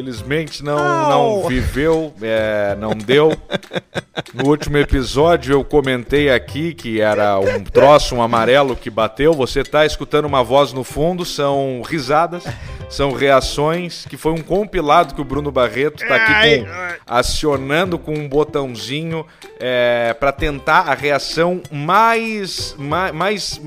Felizmente não, não viveu, é, não deu. No último episódio eu comentei aqui que era um troço, um amarelo que bateu. Você está escutando uma voz no fundo, são risadas, são reações, que foi um compilado que o Bruno Barreto está aqui com, acionando com um botãozinho é, para tentar a reação mais, mais, mais,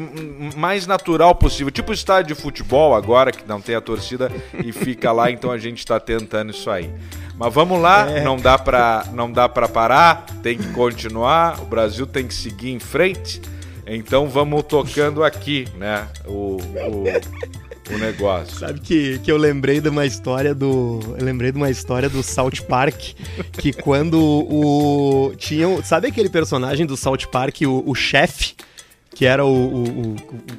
mais natural possível. Tipo o estádio de futebol agora, que não tem a torcida e fica lá, então a gente está tentando isso aí. Mas vamos lá, é. não dá para não dá para parar, tem que continuar, o Brasil tem que seguir em frente. Então vamos tocando aqui, né? O, o, o, negócio. Sabe que, que eu lembrei de uma história do. Eu lembrei de uma história do South Park. que quando o. Tinha. Sabe aquele personagem do South Park, o, o chefe? que era o, o, o,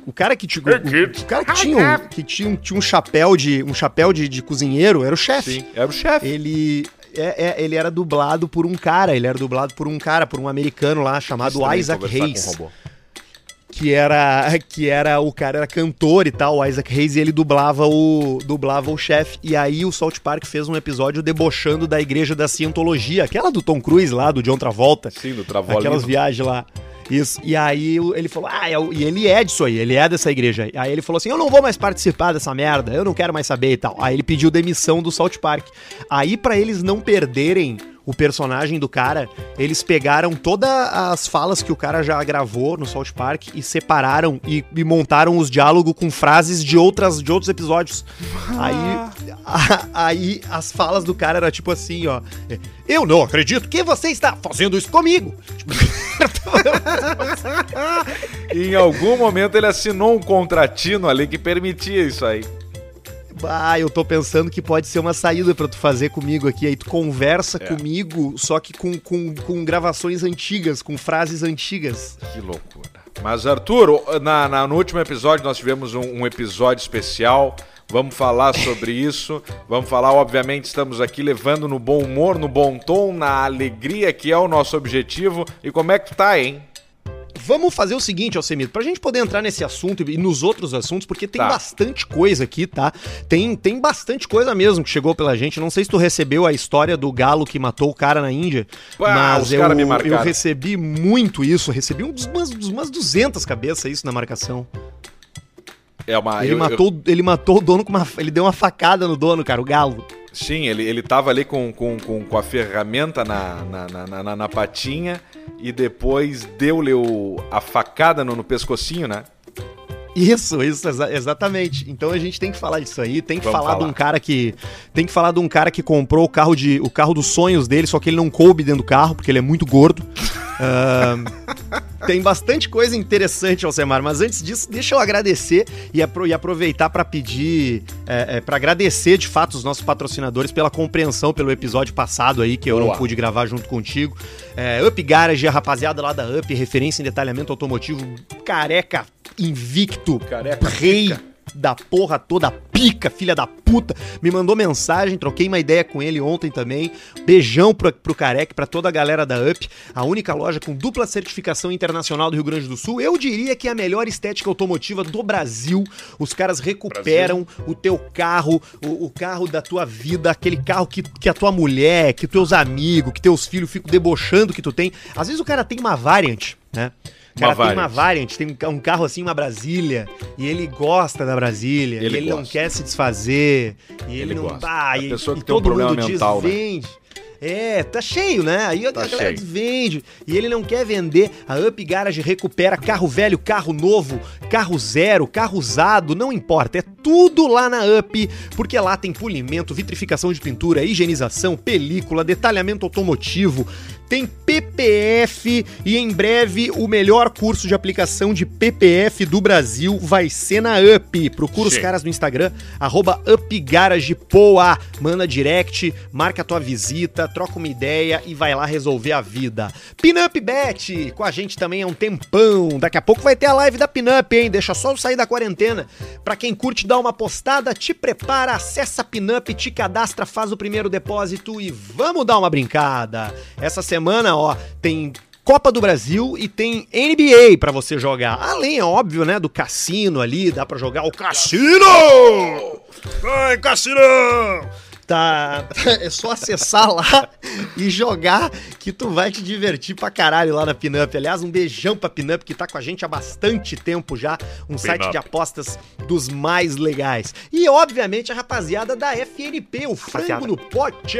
o cara que, tinha, o, o, cara que tinha, um, que tinha, tinha um chapéu de um chapéu de, de cozinheiro, era o chefe. Sim, era o chefe. Ele é, é, ele era dublado por um cara, ele era dublado por um cara, por um americano lá chamado Isaac Hayes. Que era, que era o cara era cantor e tal, o Isaac Hayes, e ele dublava o dublava o chefe. E aí o Salt Park fez um episódio debochando da igreja da Cientologia, aquela do Tom Cruise lá, do John Travolta. Sim, do Travolta. Aquelas viagens lá. Isso. E aí ele falou: Ah, é e ele é disso aí, ele é dessa igreja. Aí ele falou assim: Eu não vou mais participar dessa merda, eu não quero mais saber e tal. Aí ele pediu demissão do Salt Park. Aí, para eles não perderem o personagem do cara, eles pegaram todas as falas que o cara já gravou no South Park e separaram e, e montaram os diálogos com frases de outras de outros episódios. Aí, a, aí as falas do cara era tipo assim, ó. Eu não acredito que você está fazendo isso comigo. em algum momento ele assinou um contratino ali que permitia isso aí. Ah, eu tô pensando que pode ser uma saída para tu fazer comigo aqui. Aí tu conversa é. comigo, só que com, com, com gravações antigas, com frases antigas. Que loucura. Mas, Arthur, na, na no último episódio nós tivemos um, um episódio especial. Vamos falar sobre isso. Vamos falar, obviamente, estamos aqui levando no bom humor, no bom tom, na alegria que é o nosso objetivo. E como é que tá, hein? Vamos fazer o seguinte, Alcemito, pra gente poder entrar nesse assunto e nos outros assuntos, porque tem tá. bastante coisa aqui, tá? Tem, tem bastante coisa mesmo que chegou pela gente. Não sei se tu recebeu a história do galo que matou o cara na Índia, mas eu, eu recebi muito isso. Recebi uns, umas, umas 200 cabeças isso na marcação. É uma, ele, eu, matou, eu... ele matou o dono com uma. Ele deu uma facada no dono, cara, o galo. Sim, ele, ele tava ali com, com, com, com a ferramenta na, na, na, na, na patinha e depois deu-lhe a facada no, no pescocinho, né? Isso, isso, exa exatamente. Então a gente tem que falar disso aí, tem que falar, falar, de um cara que. Tem que falar de um cara que comprou o carro de. o carro dos sonhos dele, só que ele não coube dentro do carro, porque ele é muito gordo. Uh, tem bastante coisa interessante, Alcemar, mas antes disso, deixa eu agradecer e, apro e aproveitar para pedir, é, é, para agradecer de fato os nossos patrocinadores pela compreensão pelo episódio passado aí, que eu Boa. não pude gravar junto contigo. É, Up Garage, a rapaziada lá da Up, referência em detalhamento automotivo, careca invicto, careca, rei. Da porra toda, pica, filha da puta, me mandou mensagem, troquei uma ideia com ele ontem também. Beijão pro, pro Careque, pra toda a galera da UP, a única loja com dupla certificação internacional do Rio Grande do Sul. Eu diria que é a melhor estética automotiva do Brasil. Os caras recuperam Brasil. o teu carro, o, o, carro da tua vida, aquele carro que, que a tua mulher, que teus amigos, que teus filhos ficam debochando que tu tem. Às vezes o cara tem uma variante, né? Cara uma tem uma variant, tem um carro assim, uma Brasília, e ele gosta da Brasília, ele, e ele não quer se desfazer, e ele, ele não. Gosta. Ah, e, pessoa que e tem todo um problema mundo mental, diz, né? vende. É, tá cheio, né? Aí tá a galera cheio. vende e ele não quer vender. A Up Garage recupera carro velho, carro novo, carro zero, carro usado, não importa. É tudo lá na Up, porque lá tem polimento, vitrificação de pintura, higienização, película, detalhamento automotivo, tem PPF e em breve o melhor curso de aplicação de PPF do Brasil vai ser na UP. Procura os caras no Instagram, arroba UpGaragePoa. Manda direct, marca a tua visita, troca uma ideia e vai lá resolver a vida. Pinup Bet, com a gente também há um tempão. Daqui a pouco vai ter a live da Pinup, hein? Deixa só eu sair da quarentena. Pra quem curte dar uma postada, te prepara, acessa a Pinup, te cadastra, faz o primeiro depósito e vamos dar uma brincada. Essa semana semana, ó, tem Copa do Brasil e tem NBA para você jogar. Além, é óbvio, né, do cassino ali, dá para jogar o cassino! Vai, cassino! Tá, é só acessar lá e jogar que tu vai te divertir pra caralho lá na Pinup. Aliás, um beijão pra Pinup que tá com a gente há bastante tempo já, um site de apostas dos mais legais. E obviamente a rapaziada da FNP, o frango no pote,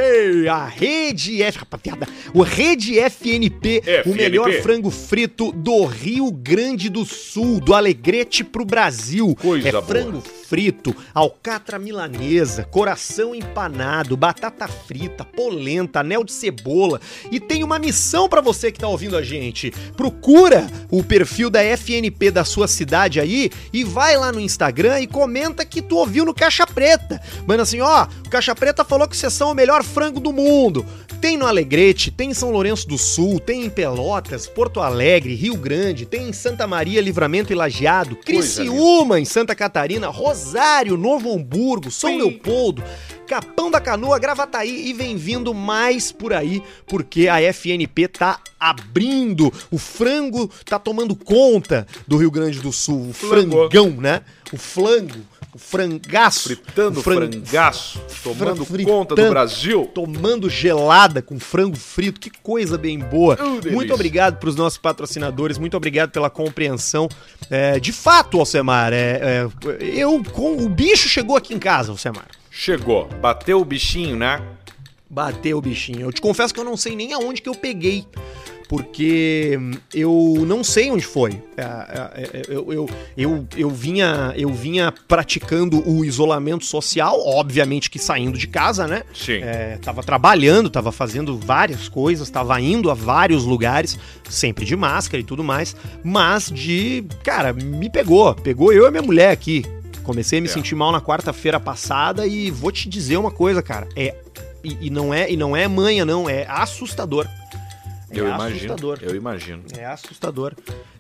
a rede F, rapaziada, o rede FNP, FNP, o melhor frango frito do Rio Grande do Sul, do Alegrete pro Brasil. Coisa é boa. frango frito, alcatra milanesa, coração empanado, batata frita, polenta, anel de cebola. E tem uma missão para você que tá ouvindo a gente. Procura o perfil da FNP da sua cidade aí e vai lá no Instagram e comenta que tu ouviu no Caixa Preta. Mano, assim, ó, o Caixa Preta falou que vocês são o melhor frango do mundo. Tem no Alegrete, tem em São Lourenço do Sul, tem em Pelotas, Porto Alegre, Rio Grande, tem em Santa Maria, Livramento e Lajeado, Criciúma, em Santa Catarina, Rosário, Novo Hamburgo, São. Leopoldo, Capão da Canoa, Gravataí e vem vindo mais por aí, porque a FNP tá abrindo, o frango tá tomando conta do Rio Grande do Sul, o frangão, né? O flango o frangaço. Fritando o fran... frangaço, tomando fritando, conta do Brasil. Tomando gelada com frango frito, que coisa bem boa. Uh, muito obrigado para os nossos patrocinadores, muito obrigado pela compreensão. É, de fato, Alcemar, é, é, eu com o bicho chegou aqui em casa, Alcemar. Chegou, bateu o bichinho, né? Bateu o bichinho. Eu te confesso que eu não sei nem aonde que eu peguei porque eu não sei onde foi. É, é, é, eu, eu, eu, eu, vinha, eu vinha praticando o isolamento social, obviamente que saindo de casa, né? Sim. É, tava trabalhando, tava fazendo várias coisas, tava indo a vários lugares, sempre de máscara e tudo mais, mas de. Cara, me pegou. Pegou eu e minha mulher aqui. Comecei a me é. sentir mal na quarta-feira passada e vou te dizer uma coisa, cara. É. E, e, não é e não é manha, não, é assustador. É eu assustador. imagino. Eu imagino. É assustador.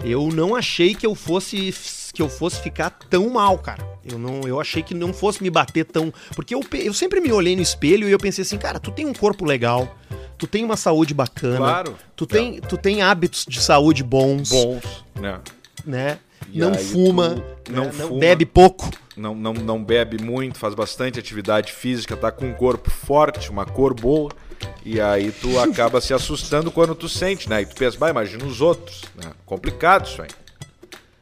Eu não achei que eu fosse que eu fosse ficar tão mal, cara. Eu não, eu achei que não fosse me bater tão, porque eu, eu sempre me olhei no espelho e eu pensei assim, cara, tu tem um corpo legal, tu tem uma saúde bacana, claro. tu tem, tu tem hábitos de saúde bons, bons, né? Né? Não fuma, não, né? fuma, não bebe pouco. Não, não, não bebe muito, faz bastante atividade física, tá com um corpo forte, uma cor boa. E aí tu acaba se assustando quando tu sente, né? E tu pensa, imagina os outros. Né? Complicado isso aí.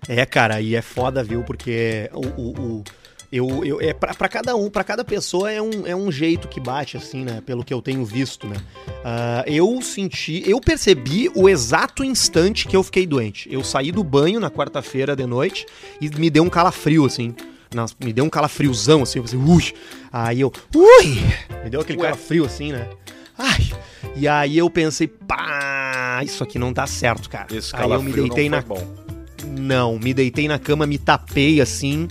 É, cara, e é foda, viu? Porque o, o, o eu, eu, é para cada um, para cada pessoa é um, é um jeito que bate, assim, né? Pelo que eu tenho visto, né? Uh, eu senti, eu percebi o exato instante que eu fiquei doente. Eu saí do banho na quarta-feira de noite e me deu um calafrio, assim. Nossa, me deu um calafriozão, assim, eu pensei, ui! Aí eu, ui! Me deu aquele Ué. calafrio, assim, né? Ai! E aí eu pensei, pá, isso aqui não tá certo, cara. Esse aí eu me deitei na bom. Não, me deitei na cama, me tapei assim.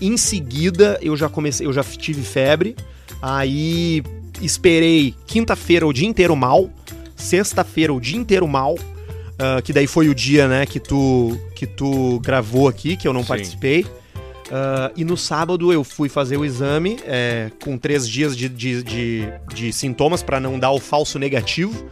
Em seguida, eu já comecei, eu já tive febre. Aí esperei quinta-feira o dia inteiro mal, sexta-feira o dia inteiro mal. Uh, que daí foi o dia, né, que tu que tu gravou aqui, que eu não Sim. participei. Uh, e no sábado eu fui fazer o exame é, com três dias de, de, de, de sintomas para não dar o falso negativo.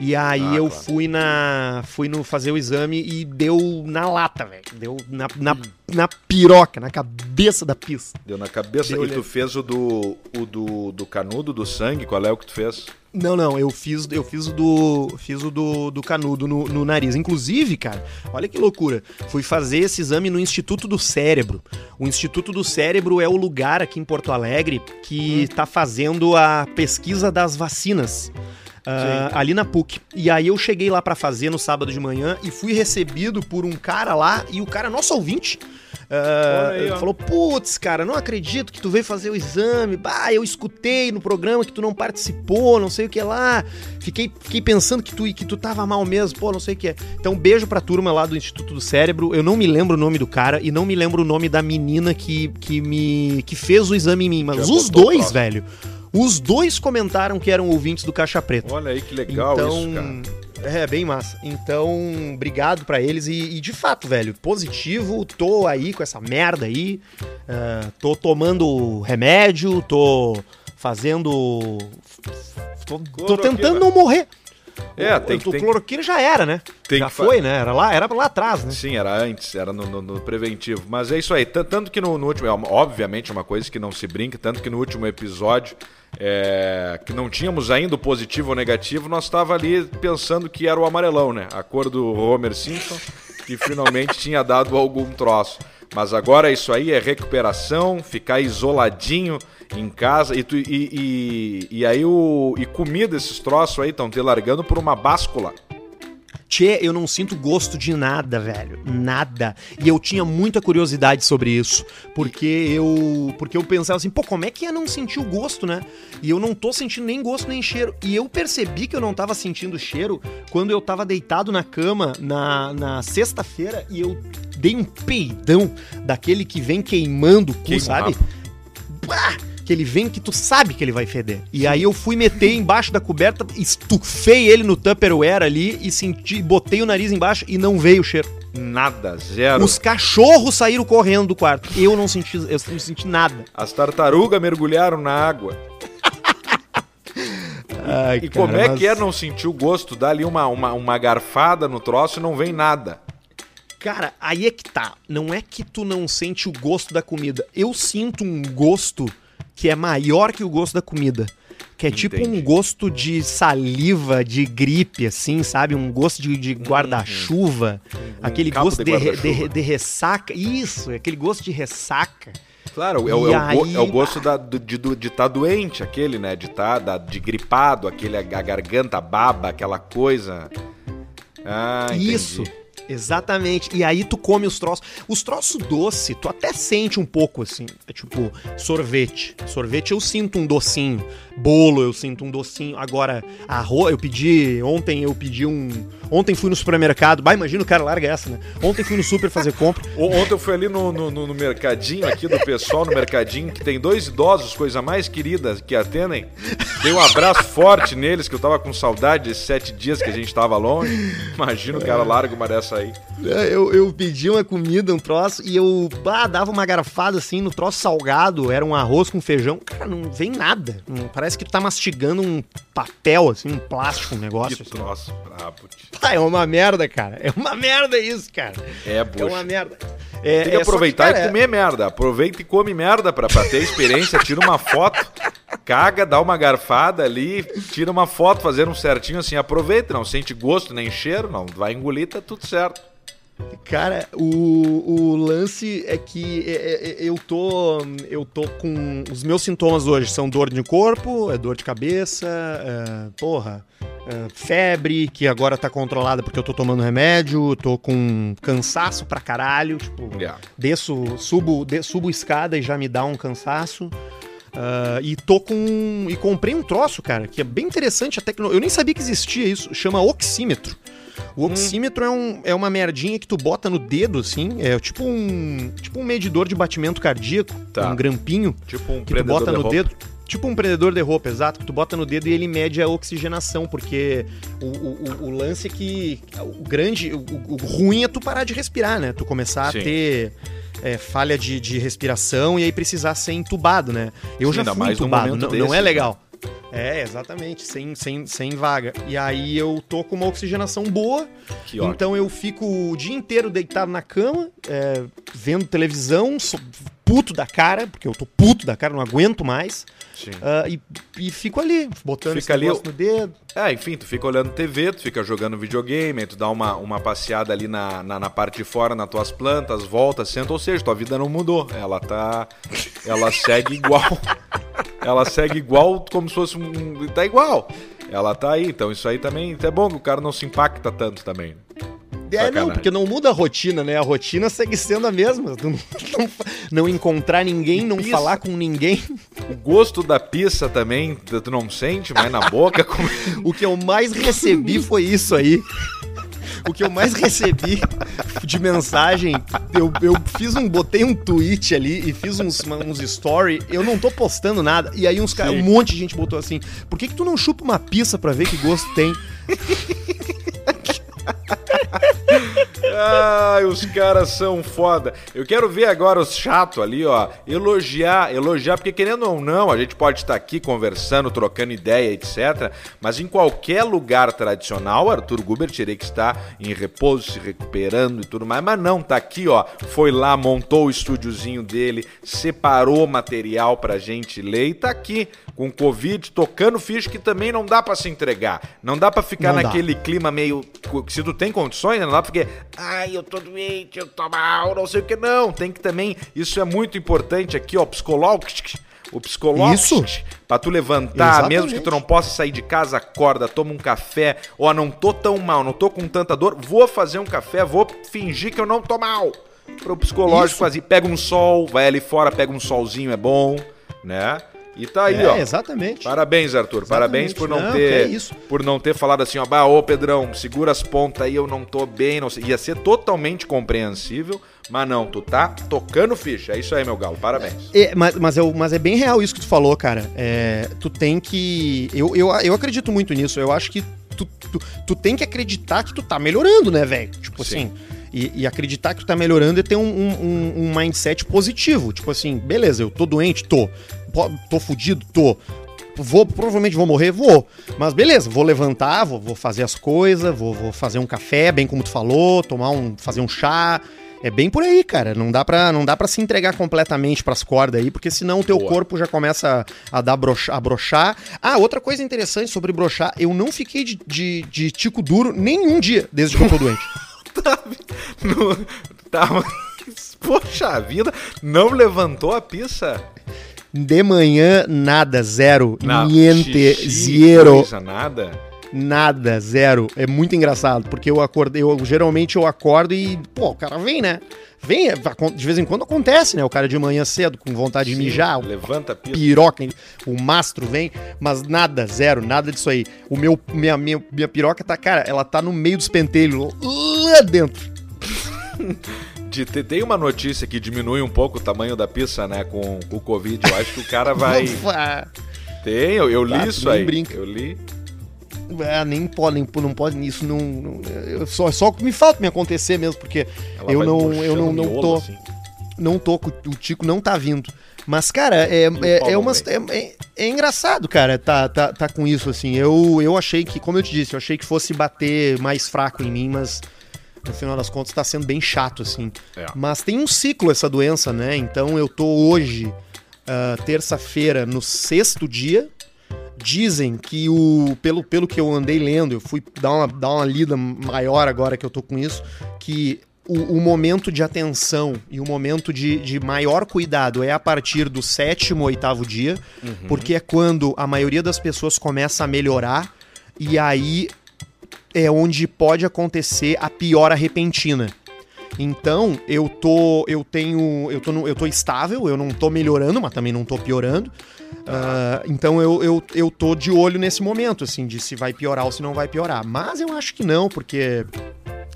E aí ah, eu claro. fui na. fui no fazer o exame e deu na lata, velho. Deu na, na, na piroca, na cabeça da pista. Deu na cabeça deu, e tu fez o do. o do, do canudo, do sangue? Qual é o que tu fez? Não, não, eu fiz, eu fiz o do. Fiz o do, do canudo no, no nariz. Inclusive, cara, olha que loucura. Fui fazer esse exame no Instituto do Cérebro. O Instituto do Cérebro é o lugar aqui em Porto Alegre que está hum. fazendo a pesquisa das vacinas. Uh, ali na PUC. E aí eu cheguei lá para fazer no sábado de manhã e fui recebido por um cara lá, e o cara, nosso ouvinte, uh, aí, falou: Putz, cara, não acredito que tu veio fazer o exame. Bah, eu escutei no programa que tu não participou, não sei o que lá. Fiquei, fiquei pensando que tu, que tu tava mal mesmo, pô, não sei o que é. Então, beijo pra turma lá do Instituto do Cérebro. Eu não me lembro o nome do cara e não me lembro o nome da menina que, que me que fez o exame em mim, mas Já os dois, velho os dois comentaram que eram ouvintes do Caixa Preta. Olha aí que legal então, isso, cara. É, bem massa. Então, obrigado para eles. E, e, de fato, velho, positivo. Tô aí com essa merda aí. Uh, tô tomando remédio, tô fazendo. Tô, tô tentando não morrer. É, o, tem, o, tem, cloroquina já era, né? já foi, né? Era lá, era lá atrás, né? Sim, era antes, era no, no, no preventivo. Mas é isso aí. Tanto que no, no último, é obviamente uma coisa que não se brinca, tanto que no último episódio, é, que não tínhamos ainda o positivo ou negativo, nós estava ali pensando que era o amarelão, né? A cor do Homer Simpson, que finalmente tinha dado algum troço. Mas agora isso aí é recuperação, ficar isoladinho em casa e, tu, e, e, e aí o e comida esses troços aí estão te largando por uma báscula. Tchê, eu não sinto gosto de nada, velho. Nada. E eu tinha muita curiosidade sobre isso. Porque eu. Porque eu pensava assim, pô, como é que é não sentir o gosto, né? E eu não tô sentindo nem gosto nem cheiro. E eu percebi que eu não tava sentindo cheiro quando eu tava deitado na cama na, na sexta-feira e eu dei um peidão daquele que vem queimando o cu, sabe? Bah! Que ele vem que tu sabe que ele vai feder. E aí eu fui meter embaixo da coberta, estufei ele no Tupperware ali e senti, botei o nariz embaixo e não veio o cheiro. Nada, zero. Os cachorros saíram correndo do quarto. Eu não senti, eu não senti nada. As tartarugas mergulharam na água. Ai, e cara, como é mas... que é não sentir o gosto? Dá ali uma, uma, uma garfada no troço e não vem nada. Cara, aí é que tá. Não é que tu não sente o gosto da comida. Eu sinto um gosto que é maior que o gosto da comida. Que é Entendi. tipo um gosto de saliva, de gripe, assim, sabe? Um gosto de, de guarda-chuva. Uhum. aquele um gosto de, de, de, de, ressaca. Isso, aquele gosto de ressaca. Claro, é, o, é, aí... é o gosto da, de estar tá doente, aquele, né? De estar tá, de gripado, aquele, a garganta baba, aquela coisa. Ah, entendi. Exatamente. E aí tu come os troços. Os troços doce, tu até sente um pouco assim. É tipo sorvete. Sorvete eu sinto um docinho. Bolo eu sinto um docinho. Agora, arroz, eu pedi. Ontem eu pedi um. Ontem fui no supermercado. Bah, imagina o cara larga essa, né? Ontem fui no super fazer compra. Ontem eu fui ali no, no, no, mercadinho aqui do pessoal, no mercadinho, que tem dois idosos, coisa mais querida que atendem. Dei um abraço forte neles, que eu tava com saudade desses sete dias que a gente tava longe. Imagina o cara larga uma dessa aí. É, eu, eu pedi uma comida, um troço, e eu bah, dava uma garfada assim no troço salgado, era um arroz com feijão. Cara, não vem nada. Não, parece que tu tá mastigando um papel, assim, um plástico, um negócio. Que assim. troço brabo. Ah, é uma merda, cara. É uma merda isso, cara. É, bucha. É uma merda. É, Tem que é, aproveitar que, cara, e comer é... merda. Aproveita e come merda pra, pra ter experiência. Tira uma foto, caga, dá uma garfada ali, tira uma foto fazendo um certinho assim. Aproveita, não sente gosto nem cheiro, não. Vai engolir, tá tudo certo. Cara, o, o lance é que é, é, é, eu tô eu tô com os meus sintomas hoje são dor de corpo, é dor de cabeça, é, porra, é, febre que agora tá controlada porque eu tô tomando remédio, tô com cansaço pra caralho, tipo, yeah. desço, subo, de, subo escada e já me dá um cansaço. Uh, e tô com. E comprei um troço, cara, que é bem interessante a tecnologia. Eu nem sabia que existia isso. Chama oxímetro. O oxímetro hum. é, um, é uma merdinha que tu bota no dedo, assim. É tipo um, tipo um medidor de batimento cardíaco. Tá. Um grampinho. Tipo um que tu bota no roupa. dedo. Tipo um prendedor de roupa, exato, que tu bota no dedo e ele mede a oxigenação, porque o, o, o lance é que o grande, o, o, ruim é tu parar de respirar, né? Tu começar Sim. a ter é, falha de, de respiração e aí precisar ser entubado, né? Eu Sim, já fui entubado, não, desse, não é legal. É, exatamente, sem, sem, sem vaga. E aí eu tô com uma oxigenação boa, que então eu fico o dia inteiro deitado na cama, é, vendo televisão, puto da cara, porque eu tô puto da cara, não aguento mais. Uh, e, e fico ali, botando fica esse ali, no dedo. É, enfim, tu fica olhando TV, tu fica jogando videogame, tu dá uma, uma passeada ali na, na, na, parte de fora, nas tuas plantas, volta, senta, ou seja, tua vida não mudou. Ela tá. Ela segue igual. ela segue igual como se fosse um. Tá igual. Ela tá aí, então isso aí também é bom que o cara não se impacta tanto também. É, não, porque não muda a rotina, né? A rotina segue sendo a mesma. Não, não, não encontrar ninguém, não pizza. falar com ninguém. O gosto da pizza também, tu não sente mais na boca. Como... o que eu mais recebi foi isso aí. O que eu mais recebi de mensagem, eu, eu fiz um, botei um tweet ali e fiz uns, uns story, eu não tô postando nada. E aí uns cara, um monte de gente botou assim: por que, que tu não chupa uma pizza pra ver que gosto tem? Ai, os caras são foda. Eu quero ver agora os chato ali, ó, elogiar, elogiar, porque querendo ou não, a gente pode estar aqui conversando, trocando ideia, etc. Mas em qualquer lugar tradicional, Arthur Guber teria que estar em repouso, se recuperando e tudo mais. Mas não, tá aqui, ó. Foi lá, montou o estúdiozinho dele, separou material pra gente ler e tá aqui com Covid, tocando ficha que também não dá para se entregar. Não dá para ficar não naquele dá. clima meio. Se tu tem condições, né? não dá porque. Ai, eu tô doente, eu tô mal, não sei o que. Não, tem que também. Isso é muito importante aqui, ó, psicológico. O psicológico. Isso. Pra tu levantar, Exatamente. mesmo que tu não possa sair de casa, acorda, toma um café. Ó, não tô tão mal, não tô com tanta dor. Vou fazer um café, vou fingir que eu não tô mal. Pro psicológico, assim, pega um sol, vai ali fora, pega um solzinho, é bom, né? E tá aí, é, ó. Exatamente. Parabéns, Arthur. Exatamente. Parabéns por não, não ter é por não ter falado assim, ó, bah, ô Pedrão, segura as pontas aí, eu não tô bem, não sei. Ia ser totalmente compreensível, mas não, tu tá tocando ficha. É isso aí, meu galo. Parabéns. É, mas, mas, eu, mas é bem real isso que tu falou, cara. É, tu tem que. Eu, eu, eu acredito muito nisso. Eu acho que tu, tu, tu tem que acreditar que tu tá melhorando, né, velho? Tipo Sim. assim. E, e, acreditar que tu tá melhorando é ter um, um, um, mindset positivo. Tipo assim, beleza, eu tô doente? Tô. Tô fudido? Tô. Vou, provavelmente vou morrer? Vou. Mas beleza, vou levantar, vou, vou fazer as coisas, vou, vou, fazer um café, bem como tu falou, tomar um. fazer um chá. É bem por aí, cara. Não dá pra, não dá pra se entregar completamente pras cordas aí, porque senão o teu Boa. corpo já começa a dar broxa, a brochar. Ah, outra coisa interessante sobre brochar, eu não fiquei de, de, de tico duro nenhum dia desde que eu tô doente. no, tava. Poxa vida, não levantou a pista? De manhã, nada, zero. Não, niente, xixi, zero. Coisa, nada? Nada, zero. É muito engraçado, porque eu acordei, eu geralmente eu acordo e, pô, o cara vem, né? Vem, de vez em quando acontece, né? O cara de manhã cedo com vontade Sim, de mijar, levanta piroca, o mastro vem, mas nada, zero, nada disso aí. O meu minha, minha, minha piroca tá, cara, ela tá no meio dos pentelhos, lá dentro. De, tem uma notícia que diminui um pouco o tamanho da pista, né, com, com o Covid. Eu acho que o cara vai. tem, eu, eu li ah, isso aí. Brinca. Eu li. É, nem pode, nem, não pode, isso não. não só, só me falta me acontecer mesmo, porque Ela eu não, eu não, não tô. Assim. Não tô, o Tico não tá vindo. Mas, cara, é, é, é, umas, é, é, é, engraçado, cara, tá, tá, tá com isso, assim. Eu, eu achei que, como eu te disse, eu achei que fosse bater mais fraco em mim, mas no final das contas tá sendo bem chato, assim. É. Mas tem um ciclo essa doença, né? Então eu tô hoje, uh, terça-feira, no sexto dia Dizem que o. Pelo, pelo que eu andei lendo, eu fui dar uma, dar uma lida maior agora que eu tô com isso, que o, o, momento de atenção e o momento de, de, maior cuidado é a partir do sétimo, oitavo dia, uhum. porque é quando a maioria das pessoas começa a melhorar e aí é onde pode acontecer a piora repentina. Então, eu tô eu tenho eu tô eu tô estável, eu não tô melhorando, mas também não tô piorando. Uh, então eu, eu, eu tô de olho nesse momento, assim, de se vai piorar ou se não vai piorar. Mas eu acho que não, porque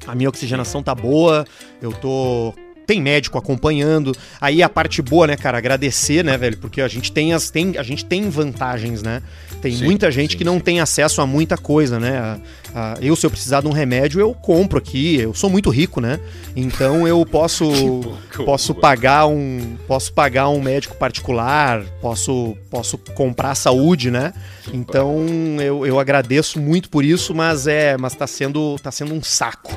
a minha oxigenação tá boa, eu tô tem médico acompanhando. Aí a parte boa, né, cara, agradecer, né, velho, porque a gente tem as tem a gente tem vantagens, né? Tem sim, muita gente sim, que não sim. tem acesso a muita coisa, né? A, a, eu se eu precisar de um remédio, eu compro aqui. Eu sou muito rico, né? Então eu posso posso pagar um posso pagar um médico particular, posso posso comprar saúde, né? Então eu, eu agradeço muito por isso, mas é, mas tá sendo tá sendo um saco.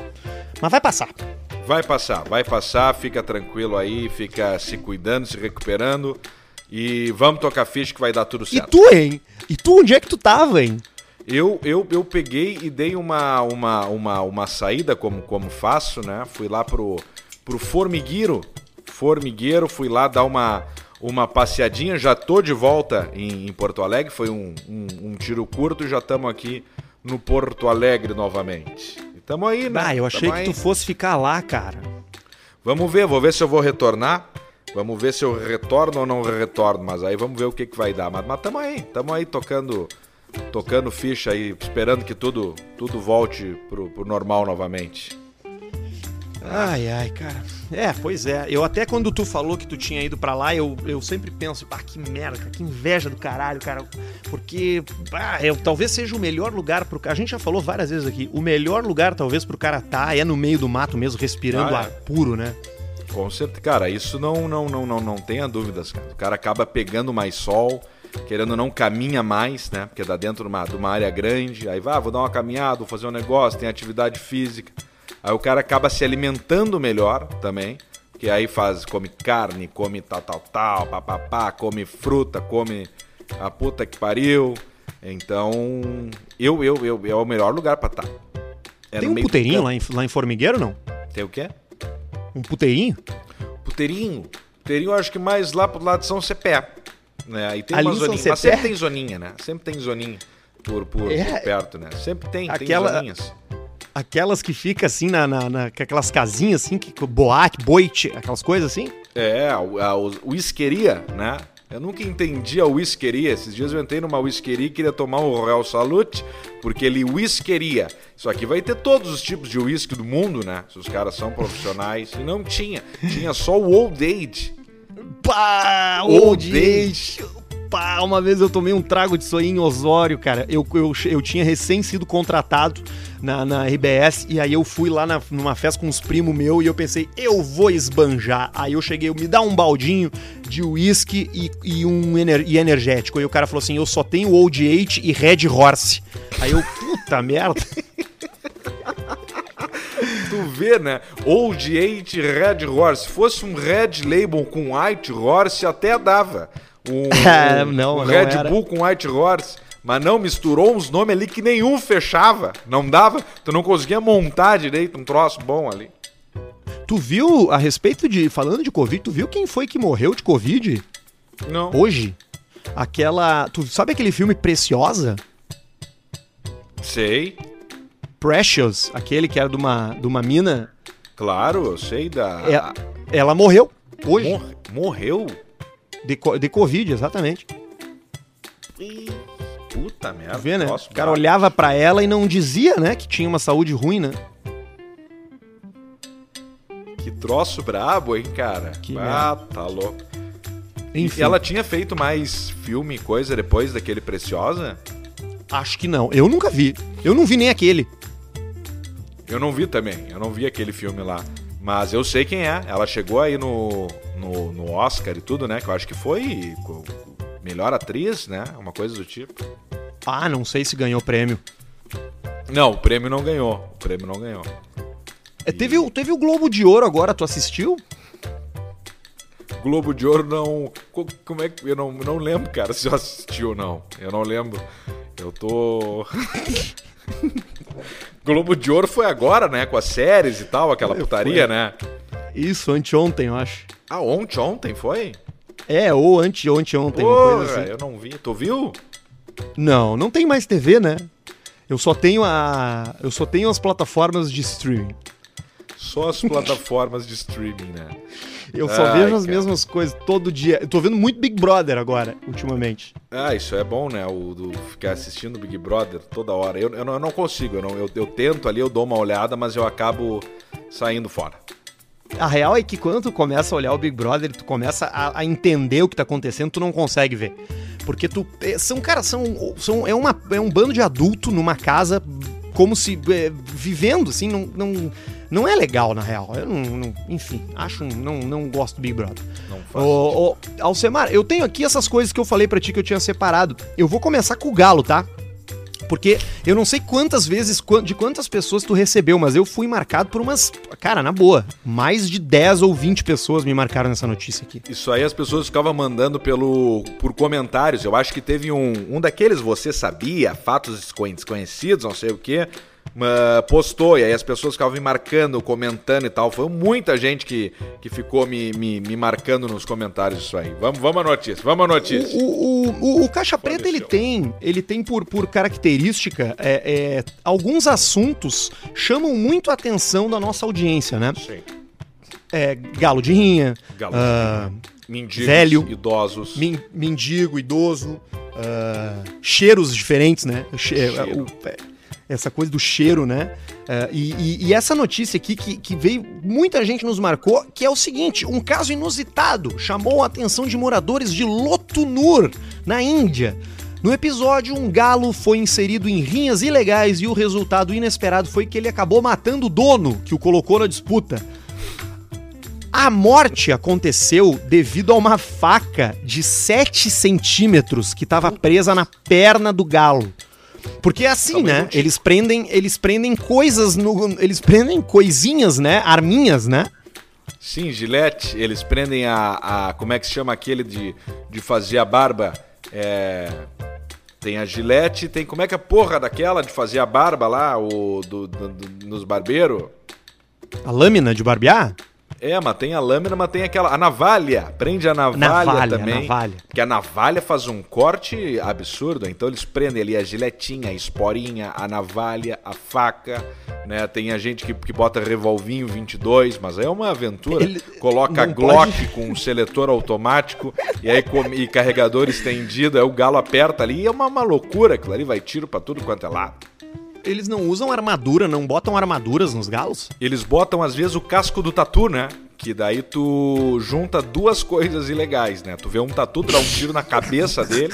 Mas vai passar. Vai passar, vai passar, fica tranquilo aí, fica se cuidando, se recuperando. E vamos tocar ficha que vai dar tudo certo. E tu, hein? E tu, onde é que tu tava, hein? Eu, eu, eu peguei e dei uma, uma, uma, uma saída, como, como faço, né? Fui lá pro, pro Formigueiro. Formigueiro, fui lá dar uma, uma passeadinha. Já tô de volta em, em Porto Alegre. Foi um, um, um tiro curto e já estamos aqui no Porto Alegre novamente. Tamo aí, né? Ah, eu achei Tamo que aí. tu fosse ficar lá, cara. Vamos ver, vou ver se eu vou retornar. Vamos ver se eu retorno ou não retorno, mas aí vamos ver o que, que vai dar. Mas, mas tamo aí, tamo aí tocando tocando ficha aí, esperando que tudo tudo volte pro, pro normal novamente. Ai, ai, cara. É, pois é. Eu até quando tu falou que tu tinha ido para lá, eu, eu sempre penso, ah, que merda, que inveja do caralho, cara. Porque, ah, eu, talvez seja o melhor lugar pro cara. A gente já falou várias vezes aqui. O melhor lugar, talvez, pro cara tá é no meio do mato mesmo, respirando ah, é. ar puro, né? Com certeza. Cara, isso não, não, não, não, não tenha dúvidas, cara. O cara acaba pegando mais sol querendo não caminha mais, né? Porque dá dentro de uma, de uma área grande, aí vai, ah, vou dar uma caminhada, vou fazer um negócio, tem atividade física. Aí o cara acaba se alimentando melhor também, que aí faz, come carne, come tal, tal, tal, papapá, come fruta, come a puta que pariu. Então, eu, eu, eu, é o melhor lugar pra estar. Tá. É tem um puteirinho lá em, lá em Formigueiro, não? Tem o quê? Um puteirinho? Puteirinho? Puteirinho eu acho que mais lá pro lado de São Cepé. Né? Aí tem Ali uma zoninha, mas sempre tem zoninha, né? Sempre tem zoninha por, por, é, por perto, né? Sempre tem, aquela, tem zoninhas. Aquelas que fica assim na, na, na aquelas casinhas assim, que boate, boite, aquelas coisas assim? É, a, a, o isqueria, né? Eu nunca entendi a whiskeria. Esses dias eu entrei numa whiskeria e queria tomar um Royal Salute, porque ele whiskeria. Isso aqui vai ter todos os tipos de whisky do mundo, né? Se os caras são profissionais. E não tinha. Tinha só o Old Age. Pá! Old Age pá, uma vez eu tomei um trago de soia em Osório, cara. Eu, eu, eu tinha recém sido contratado na, na RBS e aí eu fui lá na, numa festa com uns primos meu e eu pensei, eu vou esbanjar. Aí eu cheguei, me dá um baldinho de uísque e, e um ener, e energético. E o cara falou assim, eu só tenho Old Eight e Red Horse. Aí eu, puta merda. tu vê, né? Old Eight Red Horse. Se fosse um Red Label com White Horse, até dava um, um, não, um Red era. Bull com White Horse. Mas não, misturou uns nomes ali que nenhum fechava. Não dava, tu não conseguia montar direito um troço bom ali. Tu viu, a respeito de. Falando de Covid, tu viu quem foi que morreu de Covid? Não. Hoje? Aquela. Tu sabe aquele filme Preciosa? Sei. Precious, aquele que era de uma, de uma mina. Claro, eu sei da. É, ela morreu hoje. Mor morreu? De, de Covid, exatamente. E... Puta merda. Vê, né? o cara olhava para ela e não dizia, né, que tinha uma saúde ruim, né? Que troço brabo, hein, cara? Que ah, merda. tá louco. Enfim. E ela tinha feito mais filme, coisa depois daquele Preciosa? Acho que não. Eu nunca vi. Eu não vi nem aquele. Eu não vi também. Eu não vi aquele filme lá. Mas eu sei quem é. Ela chegou aí no, no, no Oscar e tudo, né? Que eu acho que foi melhor atriz, né? Uma coisa do tipo. Ah, não sei se ganhou prêmio. Não, o prêmio não ganhou. O prêmio não ganhou. É, teve, teve o Globo de Ouro agora, tu assistiu? Globo de Ouro não. Como é que. Eu não, não lembro, cara, se eu assisti ou não. Eu não lembro. Eu tô. Globo de Ouro foi agora, né? Com as séries e tal, aquela putaria, né? Isso, anteontem, eu acho. Ah, ontem, ontem foi? É, ou ante, ontem, ontem, uma coisa assim. Eu não vi. Tu viu? Não, não tem mais TV, né? Eu só tenho a. Eu só tenho as plataformas de streaming. Só as plataformas de streaming, né? Eu só Ai, vejo as cara. mesmas coisas todo dia. Eu tô vendo muito Big Brother agora, ultimamente. Ah, isso é bom, né? O do ficar assistindo Big Brother toda hora. Eu, eu, não, eu não consigo, eu, não, eu, eu tento ali, eu dou uma olhada, mas eu acabo saindo fora. A real é que quando tu começa a olhar o Big Brother, tu começa a, a entender o que tá acontecendo, tu não consegue ver. Porque tu. É, são, cara, são. são é, uma, é um bando de adulto numa casa como se. É, vivendo, assim, não, não não é legal, na real. Eu não, não enfim, acho. Não, não gosto do Big Brother. Não faz ô, ô, Alcemar, eu tenho aqui essas coisas que eu falei para ti que eu tinha separado. Eu vou começar com o Galo, tá? Porque eu não sei quantas vezes, de quantas pessoas tu recebeu, mas eu fui marcado por umas. Cara, na boa, mais de 10 ou 20 pessoas me marcaram nessa notícia aqui. Isso aí as pessoas ficavam mandando pelo por comentários. Eu acho que teve um, um daqueles você sabia, fatos desconhecidos, não sei o quê uh, postou, e aí as pessoas ficavam me marcando, comentando e tal. Foi muita gente que, que ficou me, me, me marcando nos comentários isso aí. Vamos, vamos à notícia, vamos à notícia. O, o, o, o Caixa Preta, ele tem, ele tem por, por característica, é, é, alguns assuntos chamam muito a atenção da nossa audiência, né? Sim. É, galo de rinha, galo uh, mendigos, velho, idosos. Min, mendigo, idoso, uh, cheiros diferentes, né? Cheiro. O, essa coisa do cheiro, né? Uh, e, e, e, essa notícia aqui que, que veio, muita gente nos marcou, que é o seguinte: um caso inusitado chamou a atenção de moradores de Lotunur, na Índia. No episódio, um galo foi inserido em rinhas ilegais e o resultado inesperado foi que ele acabou matando o dono que o colocou na disputa. A morte aconteceu devido a uma faca de 7 centímetros que estava presa na perna do galo. Porque é assim, né? Eles prendem, eles prendem coisas no. Eles prendem coisinhas, né? Arminhas, né? Sim, gilete. Eles prendem a, a. Como é que se chama aquele de, de fazer a barba? É. Tem a gilete, tem. Como é que é a porra daquela de fazer a barba lá, o, do, do, do nos barbeiros? A lâmina de barbear? É, mas tem a lâmina, mas tem aquela. A navalha. Prende a navalha, navalha também. A navalha. Que a navalha faz um corte absurdo. Então eles prendem ali a giletinha, a esporinha, a navalha, a faca. Né? Tem a gente que, que bota revolvinho 22, mas é uma aventura. Ele Coloca Glock pode... com um seletor automático e aí com, e carregador estendido. Aí o galo aperta ali e é uma, uma loucura. Aquilo ali vai tiro para tudo quanto é lado eles não usam armadura, não botam armaduras nos galos? Eles botam, às vezes, o casco do tatu, né? Que daí tu junta duas coisas ilegais, né? Tu vê um tatu, tu dá um tiro na cabeça dele,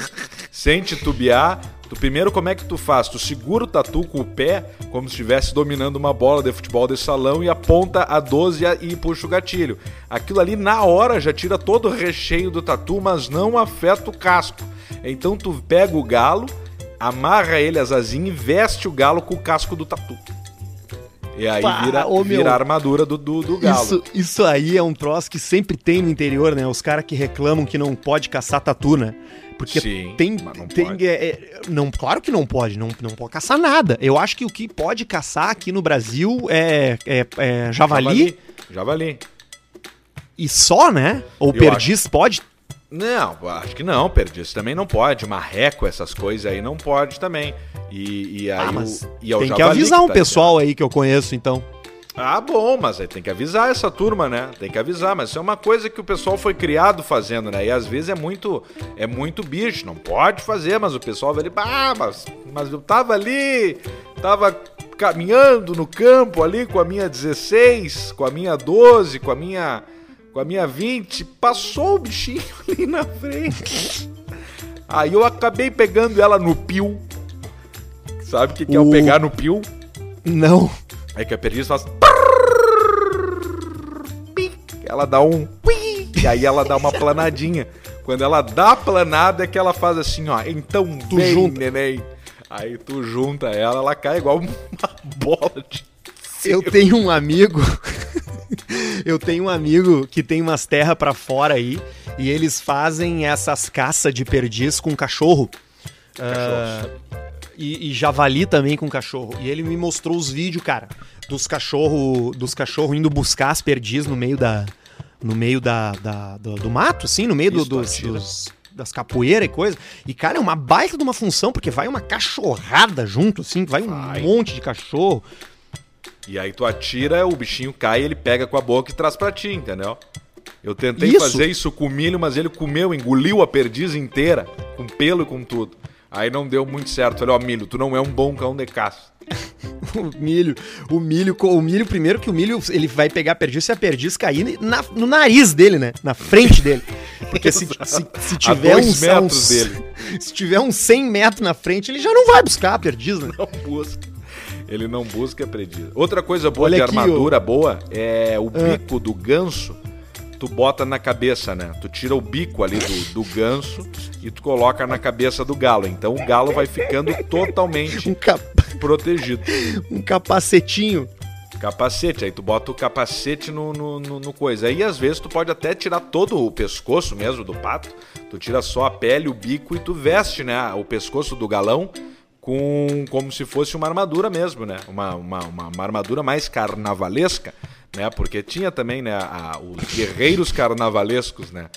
sem titubear. Tu primeiro, como é que tu faz? Tu segura o tatu com o pé, como se estivesse dominando uma bola de futebol de salão, e aponta a 12 e puxa o gatilho. Aquilo ali, na hora, já tira todo o recheio do tatu, mas não afeta o casco. Então tu pega o galo, amarra ele as asinhas e veste o galo com o casco do tatu. E aí Pá, vira, vira a armadura do, do, do, galo. Isso, isso aí é um troço que sempre tem no interior, né? Os caras que reclamam que não pode caçar tatu, né? Porque Sim, tem. não, tem é, é, não, claro que não pode, não, não pode caçar nada. Eu acho que o que pode caçar aqui no Brasil é, é, é javali. Javali. Javali. E só, né? Ou Eu perdiz acho... pode? Não, acho que não, Perdiz também não pode. Marreco, essas coisas aí não pode também. E, e aí ah, mas o, e é tem que avisar que tá um pessoal aí que eu conheço, então. Ah, bom, mas aí tem que avisar essa turma, né? Tem que avisar, mas isso é uma coisa que o pessoal foi criado fazendo, né? E às vezes é muito é muito bicho, não pode fazer, mas o pessoal vai ali, ah, mas, mas eu tava ali, tava caminhando no campo ali com a minha 16, com a minha 12, com a minha com a minha 20, passou o bichinho ali na frente. Aí eu acabei pegando ela no pio. Sabe o que, que o... é o pegar no pio? Não. É que a perdiz faz. Ela dá um. E aí ela dá uma planadinha. Quando ela dá a planada é que ela faz assim, ó. Então tu vem, junta. neném. Aí tu junta ela, ela cai igual uma bola de. Eu tenho um amigo eu tenho um amigo que tem umas terras para fora aí e eles fazem essas caças de perdiz com cachorro. Uh, e, e, javali também com cachorro. E ele me mostrou os vídeos, cara, dos cachorro, dos cachorro indo buscar as perdiz no meio da no meio da, da do, do, mato, assim, no meio Isso, do, dos, dos, das capoeiras e coisa. E cara, é uma baita de uma função porque vai uma cachorrada junto, assim, vai, vai. um monte de cachorro. E aí tu atira, o bichinho cai, ele pega com a boca e traz pra ti, entendeu? Eu tentei isso? fazer isso com milho, mas ele comeu, engoliu a perdiz inteira, com pelo e com tudo. Aí não deu muito certo. Falei, ó, oh, milho, tu não é um bom cão de caça. o milho, o milho, o milho, primeiro que o milho ele vai pegar a perdiz se a perdiz cair na, no nariz dele, né? Na frente dele. Porque se, se, se, tiver uns metros uns, dele. Se tiver uns 100 metros na frente, ele já não vai buscar a perdiz, né? Não busca. Ele não busca prejuízo. Outra coisa boa Olha de aqui, armadura boa é o ah. bico do ganso. Tu bota na cabeça, né? Tu tira o bico ali do, do ganso e tu coloca na cabeça do galo. Então o galo vai ficando totalmente um cap... protegido. Um capacetinho capacete. Aí tu bota o capacete no, no, no, no, coisa. Aí às vezes tu pode até tirar todo o pescoço mesmo do pato. Tu tira só a pele, o bico e tu veste, né? O pescoço do galão com como se fosse uma armadura mesmo, né? Uma, uma, uma, uma armadura mais carnavalesca, né? Porque tinha também né, a, os guerreiros carnavalescos, né?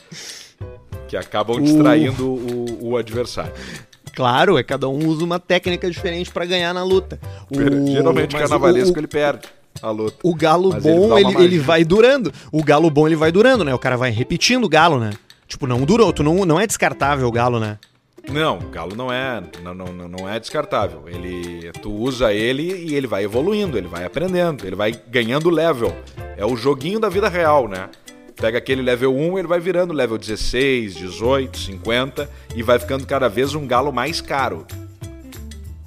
Que acabam distraindo o, o, o adversário. Claro, é cada um usa uma técnica diferente para ganhar na luta. O... Geralmente o carnavalesco o... ele perde a luta. O galo bom ele, ele, ele, vai durando. O galo bom ele vai durando, né? O cara vai repetindo o galo, né? Tipo, não durou, tu não, não é descartável o galo, né? Não, o galo não é, não, não, não é descartável. Ele, tu usa ele e ele vai evoluindo, ele vai aprendendo, ele vai ganhando level. É o joguinho da vida real, né? Pega aquele level 1, ele vai virando level 16, 18, 50 e vai ficando cada vez um galo mais caro.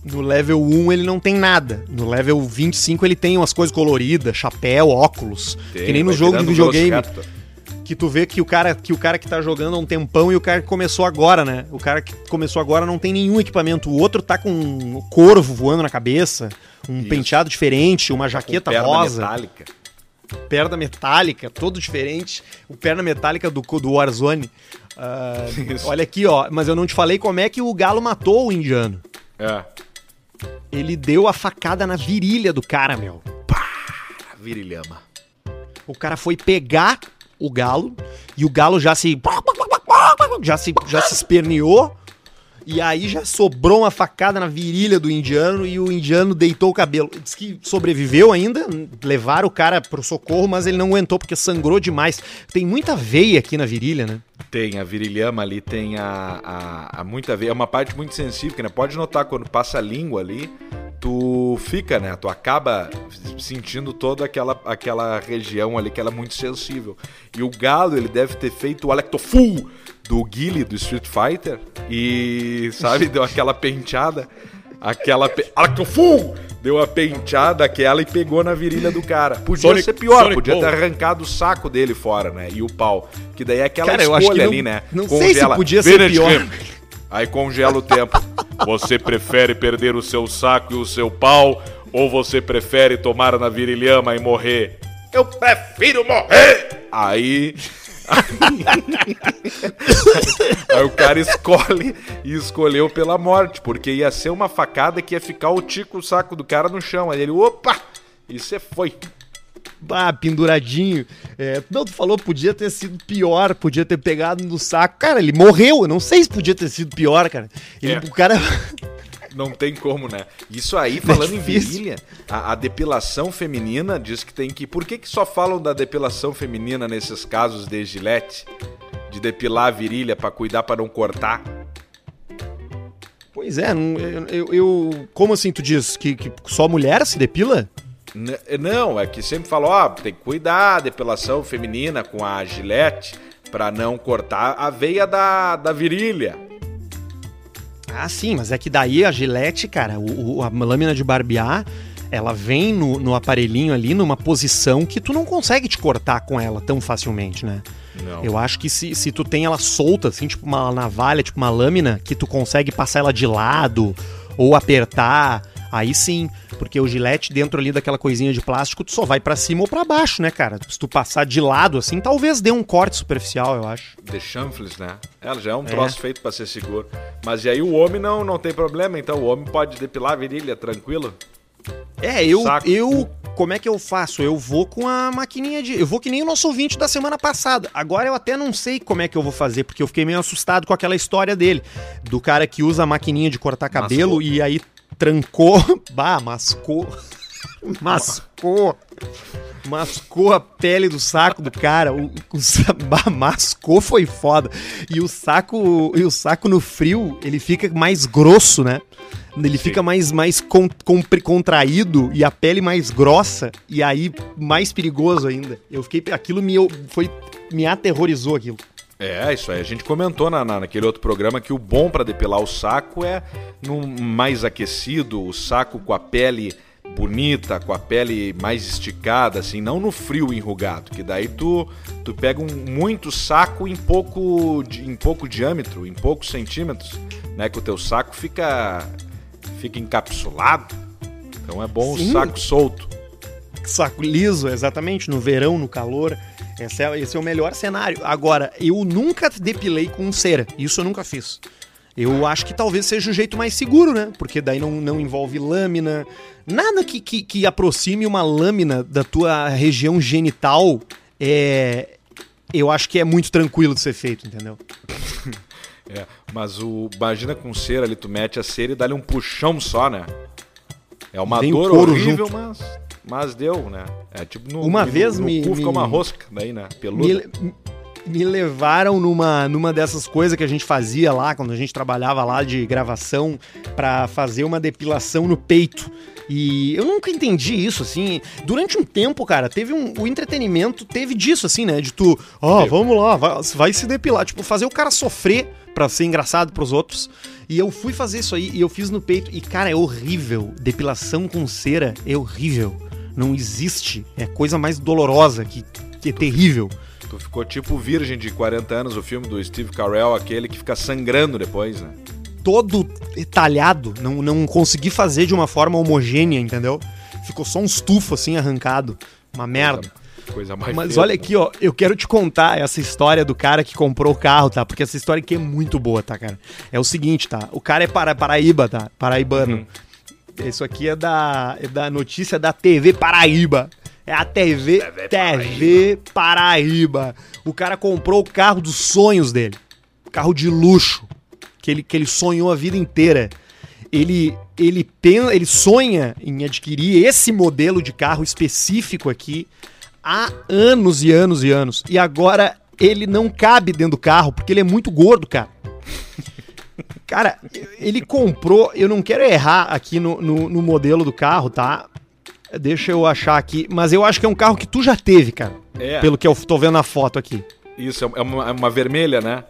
No level 1 ele não tem nada. No level 25 ele tem umas coisas coloridas, chapéu, óculos. Tem, que nem no jogo de videogame. Que tu vê que o cara que o cara que tá jogando há um tempão e o cara que começou agora, né? O cara que começou agora não tem nenhum equipamento. O outro tá com um corvo voando na cabeça, um Isso. penteado diferente, uma jaqueta com rosa. Metálica. Perna metálica, todo diferente. O perna metálica do, do Warzone. Uh, olha aqui, ó. Mas eu não te falei como é que o Galo matou o indiano. É. Ele deu a facada na virilha do cara, meu. Pá, virilhama. O cara foi pegar o galo e o galo já se já se já se esperneou e aí já sobrou uma facada na virilha do indiano e o indiano deitou o cabelo. Diz que sobreviveu ainda, levaram o cara pro socorro, mas ele não aguentou porque sangrou demais. Tem muita veia aqui na virilha, né? Tem, a virilhama ali tem a, a, a muita. É uma parte muito sensível, né? Pode notar quando passa a língua ali, tu fica, né? Tu acaba sentindo toda aquela, aquela região ali que ela é muito sensível. E o galo, ele deve ter feito o Alectofu do Guile do Street Fighter e, sabe, deu aquela penteada, aquela pe... deu a penteada aquela e pegou na virilha do cara. Podia Sonic, ser pior, Sonic podia ter arrancado o saco dele fora, né? E o pau, que daí é aquela cara, escolha ali, não, né? Não Congela. sei se podia ser pior. Aí congela o tempo. Você prefere perder o seu saco e o seu pau ou você prefere tomar na virilhama e morrer? Eu prefiro morrer! Aí Aí o cara escolhe e escolheu pela morte, porque ia ser uma facada que ia ficar o tico o saco do cara no chão. Aí ele, opa! E você foi. Ah, penduradinho. É, não, tu falou podia ter sido pior, podia ter pegado no saco. Cara, ele morreu. Eu não sei se podia ter sido pior, cara. Ele, é. O cara. Não tem como, né? Isso aí, falando é em virilha, a, a, depilação feminina diz que tem que. Por que, que só falam da depilação feminina nesses casos de gilete? De depilar a virilha para cuidar para não cortar? Pois é, eu, eu, eu, Como assim tu diz? Que, que só mulher se depila? Não, é que sempre falou, ó, tem que cuidar, depilação feminina com a gilete para não cortar a veia da, da virilha. Ah, sim, mas é que daí a gilete, cara, o, a lâmina de barbear, ela vem no, no aparelhinho ali numa posição que tu não consegue te cortar com ela tão facilmente, né? Não. Eu acho que se, se tu tem ela solta, assim, tipo uma navalha, tipo uma lâmina, que tu consegue passar ela de lado ou apertar Aí sim, porque o gilete dentro ali daquela coisinha de plástico, tu só vai para cima ou para baixo, né, cara? Se tu passar de lado assim, talvez dê um corte superficial, eu acho. De chanfles, né? Ela já é um é. troço feito para ser seguro. Mas e aí o homem não, não tem problema, então o homem pode depilar a virilha tranquilo? É, eu, eu. Como é que eu faço? Eu vou com a maquininha de. Eu vou que nem o nosso ouvinte da semana passada. Agora eu até não sei como é que eu vou fazer, porque eu fiquei meio assustado com aquela história dele. Do cara que usa a maquininha de cortar cabelo Mascou. e aí trancou. Bah, mascou. mascou. Mascou a pele do saco do cara. O, o bah, mascou foi foda. E o saco, e o saco no frio, ele fica mais grosso, né? Ele fica mais, mais con, con, contraído e a pele mais grossa. E aí, mais perigoso ainda. Eu fiquei. Aquilo me, foi, me aterrorizou aquilo. É, isso aí. A gente comentou na, na naquele outro programa que o bom para depilar o saco é no mais aquecido, o saco com a pele bonita, com a pele mais esticada, assim, não no frio enrugado, que daí tu, tu pega um, muito saco em pouco, em pouco diâmetro, em poucos centímetros, né? Que o teu saco fica, fica encapsulado. Então é bom Sim. o saco solto. Saco liso, exatamente, no verão, no calor. Esse é, esse é o melhor cenário. Agora, eu nunca depilei com cera. Isso eu nunca fiz. Eu acho que talvez seja o jeito mais seguro, né? Porque daí não, não envolve lâmina. Nada que, que, que aproxime uma lâmina da tua região genital é. Eu acho que é muito tranquilo de ser feito, entendeu? é, mas o. Imagina com cera ali, tu mete a cera e dá-lhe um puxão só, né? É uma dor horrível, junto. mas mas deu, né? É tipo no, uma no, vez no, me, cu fica uma rosca daí, né? Peludo. Me, me levaram numa, numa dessas coisas que a gente fazia lá, quando a gente trabalhava lá de gravação, para fazer uma depilação no peito. E eu nunca entendi isso, assim. Durante um tempo, cara, teve um. O entretenimento teve disso, assim, né? De tu, ó, oh, vamos lá, vai, vai se depilar. Tipo, fazer o cara sofrer pra ser engraçado pros outros. E eu fui fazer isso aí e eu fiz no peito. E, cara, é horrível. Depilação com cera é horrível. Não existe. É coisa mais dolorosa que, que é terrível. Tu ficou tipo Virgem de 40 anos, o filme do Steve Carell, aquele que fica sangrando depois, né? Todo talhado, não, não consegui fazer de uma forma homogênea, entendeu? Ficou só um estufo assim arrancado. Uma merda. Coisa mais Mas feia, olha aqui, ó, eu quero te contar essa história do cara que comprou o carro, tá? Porque essa história aqui é muito boa, tá, cara? É o seguinte, tá? O cara é para, Paraíba, tá? Paraibano. Uhum. Isso aqui é da, é da notícia da TV Paraíba. É a TV, TV, TV Paraíba. Paraíba. O cara comprou o carro dos sonhos dele. Carro de luxo. Que ele, que ele sonhou a vida inteira. Ele, ele, ele sonha em adquirir esse modelo de carro específico aqui há anos e anos e anos. E agora ele não cabe dentro do carro porque ele é muito gordo, cara. Cara, ele comprou. Eu não quero errar aqui no, no, no modelo do carro, tá? Deixa eu achar aqui. Mas eu acho que é um carro que tu já teve, cara. É. Pelo que eu tô vendo na foto aqui. Isso, é uma, é uma vermelha, né?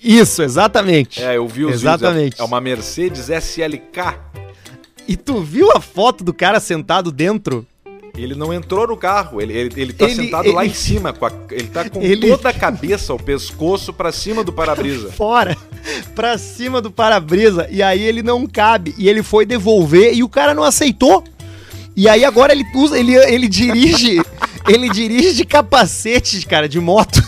Isso, exatamente. É, eu vi os Exatamente. Vídeos, é uma Mercedes SLK. E tu viu a foto do cara sentado dentro? Ele não entrou no carro, ele, ele, ele tá ele, sentado ele, lá em cima, com a, ele tá com toda a cabeça, o pescoço para cima do para-brisa. Fora, pra cima do para-brisa, e aí ele não cabe, e ele foi devolver, e o cara não aceitou. E aí agora ele usa, ele, ele dirige, ele dirige de capacete, cara, de moto.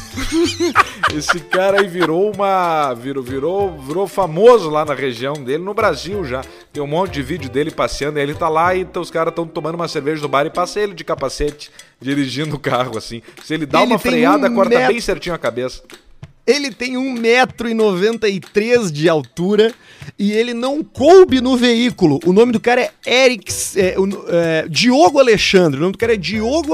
Esse cara aí virou uma. Virou, virou, virou famoso lá na região dele, no Brasil já. Tem um monte de vídeo dele passeando, e ele tá lá e tá, os caras estão tomando uma cerveja no bar e passa ele de capacete, dirigindo o carro, assim. Se ele dá ele uma freada, um corta metro... bem certinho a cabeça. Ele tem 1,93m de altura e ele não coube no veículo. O nome do cara é Eric. É, é, Diogo Alexandre. O nome do cara é Diogo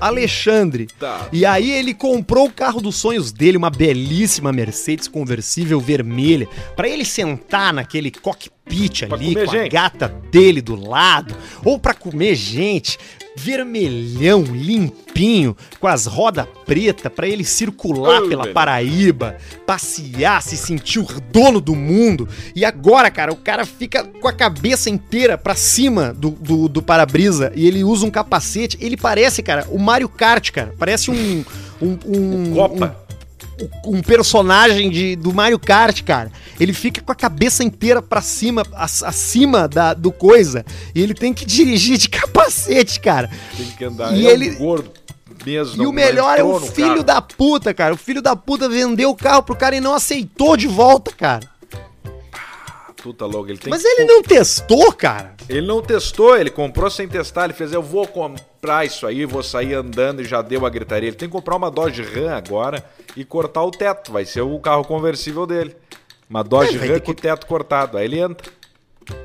Alexandre. Tá. E aí ele comprou o carro dos sonhos dele, uma belíssima Mercedes conversível vermelha, para ele sentar naquele cockpit ali com gente. a gata dele do lado, ou para comer gente vermelhão, limpinho, com as rodas preta para ele circular oh, pela velho. Paraíba, passear, se sentir o dono do mundo. E agora, cara, o cara fica com a cabeça inteira para cima do, do, do para-brisa e ele usa um capacete. Ele parece, cara, o Mario Kart, cara. Parece um. Um, um, Copa. Um, um personagem de, do Mario Kart, cara. Ele fica com a cabeça inteira pra cima, acima da, do coisa. E ele tem que dirigir de capacete, cara. Tem que andar. E ele, é um gordo mesmo. E o melhor é o filho carro. da puta, cara. O filho da puta vendeu o carro pro cara e não aceitou de volta, cara. Puta louco, ele tem Mas ele não testou, cara. Ele não testou, ele comprou sem testar. Ele fez, eu vou comprar isso aí, vou sair andando e já deu a gritaria. Ele tem que comprar uma Dodge Ram agora e cortar o teto. Vai ser o carro conversível dele. Uma Dodge é, Ram com o teto cortado. Aí ele entra.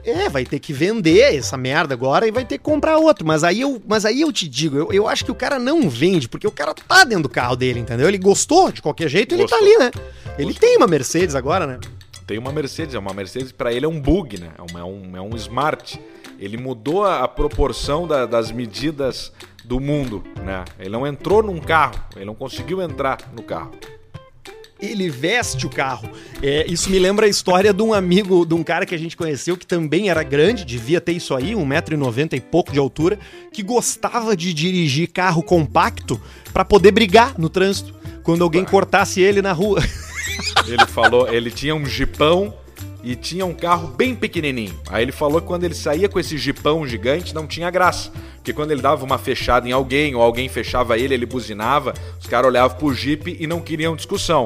É, vai ter que vender essa merda agora e vai ter que comprar outro. Mas aí eu, mas aí eu te digo, eu, eu acho que o cara não vende, porque o cara tá dentro do carro dele, entendeu? Ele gostou de qualquer jeito, gostou. ele tá ali, né? Ele gostou. tem uma Mercedes agora, né? Tem uma Mercedes, é uma Mercedes, para ele é um bug, né? É, é, um, é um smart. Ele mudou a, a proporção da, das medidas do mundo, né? Ele não entrou num carro, ele não conseguiu entrar no carro. Ele veste o carro. É, isso me lembra a história de um amigo, de um cara que a gente conheceu, que também era grande, devia ter isso aí, 1,90m e pouco de altura, que gostava de dirigir carro compacto para poder brigar no trânsito, quando alguém cortasse ele na rua. Ele falou, ele tinha um jipão e tinha um carro bem pequenininho. Aí ele falou que quando ele saía com esse jipão gigante não tinha graça. Porque quando ele dava uma fechada em alguém ou alguém fechava ele, ele buzinava, os caras olhavam pro jipe e não queriam discussão.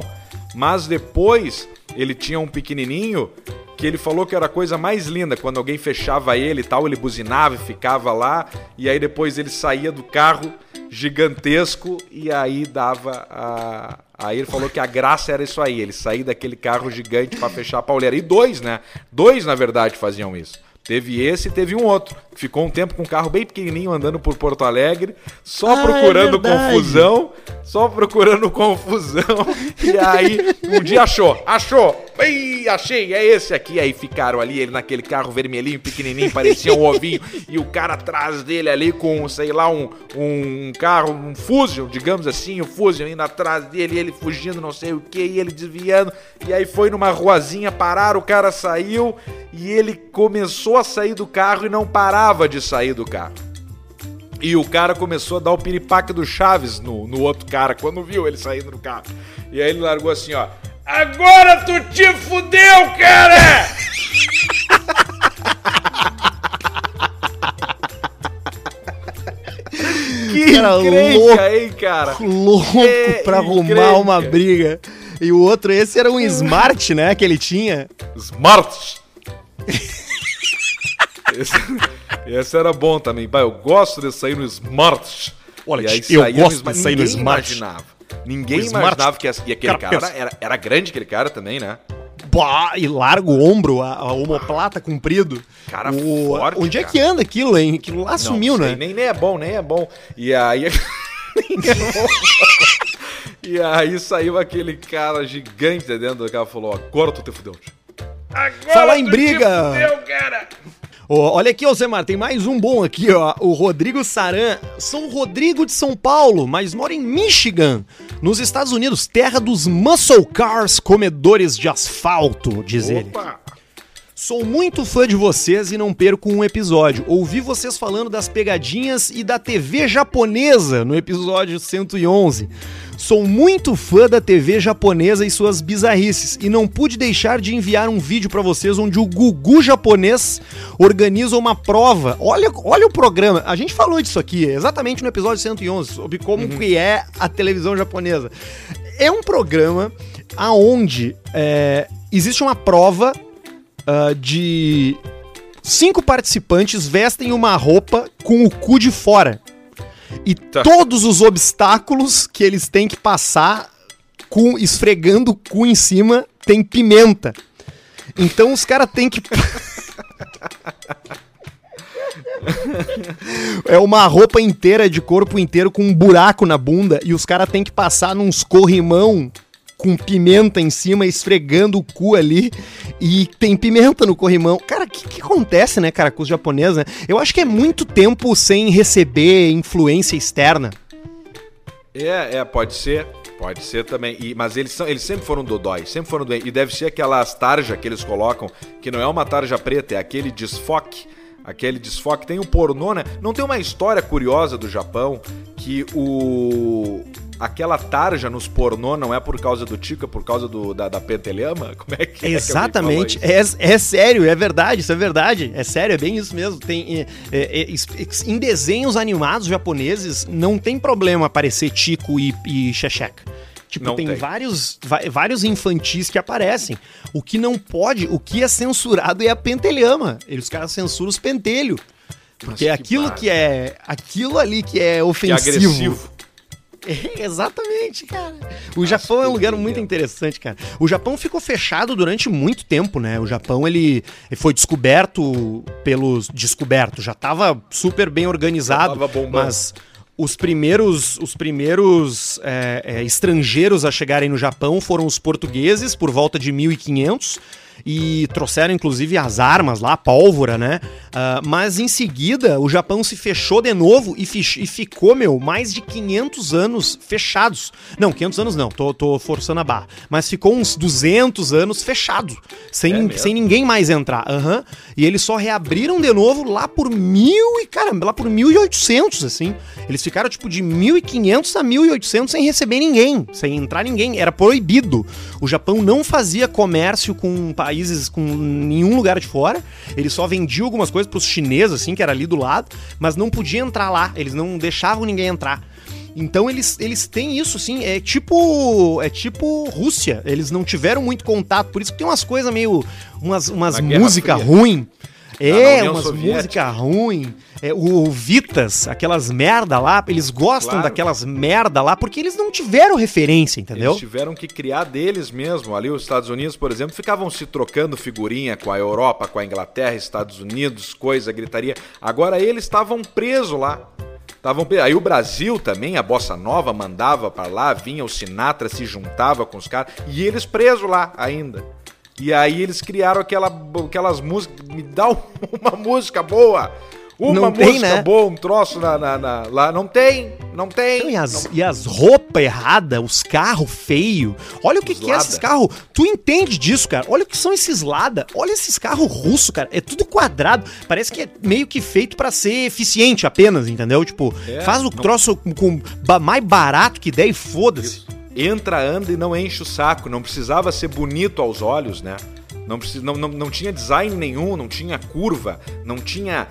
Mas depois ele tinha um pequenininho que ele falou que era a coisa mais linda. Quando alguém fechava ele e tal, ele buzinava e ficava lá. E aí depois ele saía do carro gigantesco e aí dava a. Aí ele falou que a graça era isso aí, ele sair daquele carro gigante para fechar a pauleira. E dois, né? Dois, na verdade, faziam isso. Teve esse e teve um outro. Ficou um tempo com um carro bem pequenininho andando por Porto Alegre, só ah, é procurando é confusão, só procurando confusão. E aí, um dia achou, achou. Ih, achei, é esse aqui. Aí ficaram ali, ele naquele carro vermelhinho, pequenininho, parecia um ovinho. E o cara atrás dele ali com, sei lá, um, um carro, um Fusion, digamos assim, o um Fusion indo atrás dele, ele fugindo, não sei o que, e ele desviando. E aí foi numa ruazinha, pararam, o cara saiu e ele começou a sair do carro e não parava de sair do carro. E o cara começou a dar o piripaque do Chaves no, no outro cara, quando viu ele saindo do carro. E aí ele largou assim, ó. Agora tu te fudeu, cara! que cara louco, hein, cara? Louco é pra arrumar uma briga. E o outro, esse era um Smart, né, que ele tinha. Smart! esse, esse, era bom também. Bah, eu gosto de sair no Smart. Olha, eu gosto de sair no Smart. Imaginava. Ninguém imaginava que e aquele cara, cara era, era grande, aquele cara também, né? Bah, e largo o ombro, a, a omoplata comprido. Cara o, forte, Onde cara. é que anda aquilo, hein? Aquilo lá sumiu, né? Nem, nem é bom, nem é bom. E aí... e aí saiu aquele cara gigante dentro do carro e falou, agora tu te fudeu. Agora Falar em briga! Fudeu, cara! Olha aqui, Alcemar, tem mais um bom aqui, ó. O Rodrigo Saran, São Rodrigo de São Paulo, mas mora em Michigan, nos Estados Unidos, terra dos muscle cars comedores de asfalto, diz Opa. ele. Sou muito fã de vocês e não perco um episódio. Ouvi vocês falando das pegadinhas e da TV japonesa no episódio 111. Sou muito fã da TV japonesa e suas bizarrices e não pude deixar de enviar um vídeo para vocês onde o Gugu japonês organiza uma prova. Olha, olha o programa. A gente falou disso aqui exatamente no episódio 111 sobre como uhum. que é a televisão japonesa. É um programa aonde é, existe uma prova uh, de cinco participantes vestem uma roupa com o cu de fora. E tá. todos os obstáculos que eles têm que passar com esfregando o cu em cima tem pimenta. Então os caras têm que é uma roupa inteira de corpo inteiro com um buraco na bunda e os caras têm que passar num corrimão com pimenta em cima, esfregando o cu ali. E tem pimenta no corrimão. Cara, o que, que, acontece, né, cara, com os japoneses, né? Eu acho que é muito tempo sem receber influência externa. É, é, pode ser. Pode ser também. E, mas eles, são, eles sempre foram dodói, sempre foram doentes. E deve ser aquelas tarja que eles colocam, que não é uma tarja preta, é aquele desfoque. Aquele desfoque. Tem o pornô, né? Não tem uma história curiosa do Japão que o aquela tarja nos pornô não é por causa do Tico, é por causa do, da, da pentelhama? Como é que é Exatamente. Que é, é sério, é verdade, isso é verdade. É sério, é bem isso mesmo. Tem, é, é, é em desenhos animados japoneses, não tem problema aparecer Tico e, e. Tipo, tem, tem, Vários, vários infantis que aparecem. O que não pode, o que é censurado é a pentelhama. Eles, os caras censuram os pentelhos. Porque Nossa, aquilo que, que, é. Aquilo ali que é ofensivo. Que é agressivo. É, exatamente, cara. O Nossa, Japão é um lugar muito interessante, cara. O Japão ficou fechado durante muito tempo, né? O Japão ele foi descoberto pelos descoberto, já estava super bem organizado, mas os primeiros, os primeiros é, é, estrangeiros a chegarem no Japão foram os portugueses por volta de 1500 e trouxeram inclusive as armas lá, a pólvora, né? Uh, mas em seguida o Japão se fechou de novo e, e, ficou, meu, mais de 500 anos fechados. Não, 500 anos não, tô, tô forçando a barra. Mas ficou uns 200 anos fechado, sem, é sem ninguém mais entrar. Uhum. E eles só reabriram de novo lá por mil e, caramba, lá por 1800, assim. Eles ficaram tipo de 1500 a 1800 sem receber ninguém, sem entrar ninguém. Era proibido. O Japão não fazia comércio com países, com nenhum lugar de fora. Ele só vendia algumas coisas pros chineses, assim, que era ali do lado, mas não podia entrar lá. Eles não deixavam ninguém entrar. Então eles, eles têm isso, sim. É tipo. É tipo Rússia. Eles não tiveram muito contato. Por isso que tem umas coisas meio. Umas, umas músicas ruins. É, umas músicas ruins. É, o, o, Vitas, aquelas merda lá, eles gostam claro. daquelas merda lá porque eles não tiveram referência, entendeu? Eles tiveram que criar deles mesmo. Ali os Estados Unidos, por exemplo, ficavam se trocando figurinha com a Europa, com a Inglaterra, Estados Unidos, coisa, gritaria. Agora eles estavam presos lá. Tavam, aí o Brasil também, a Bossa Nova mandava para lá, vinha o Sinatra, se juntava com os caras, e eles presos lá ainda. E aí eles criaram aquela, aquelas músicas, me dá uma música boa, uma Não música tem, né? boa, um troço na, na- na- lá, não tem, não tem. E as, e as roupas erradas, os carros feios. Olha o que, que é esses carros. Tu entende disso, cara? Olha o que são esses Lada. Olha esses carros russos, cara. É tudo quadrado. Parece que é meio que feito pra ser eficiente apenas, entendeu? Tipo, É, faz o não- troço com, com mais barato que der e foda-se. Entra, anda e não enche o saco. Não precisava ser bonito aos olhos, né? Não, não, não, tinha design nenhum, não tinha curva, não tinha.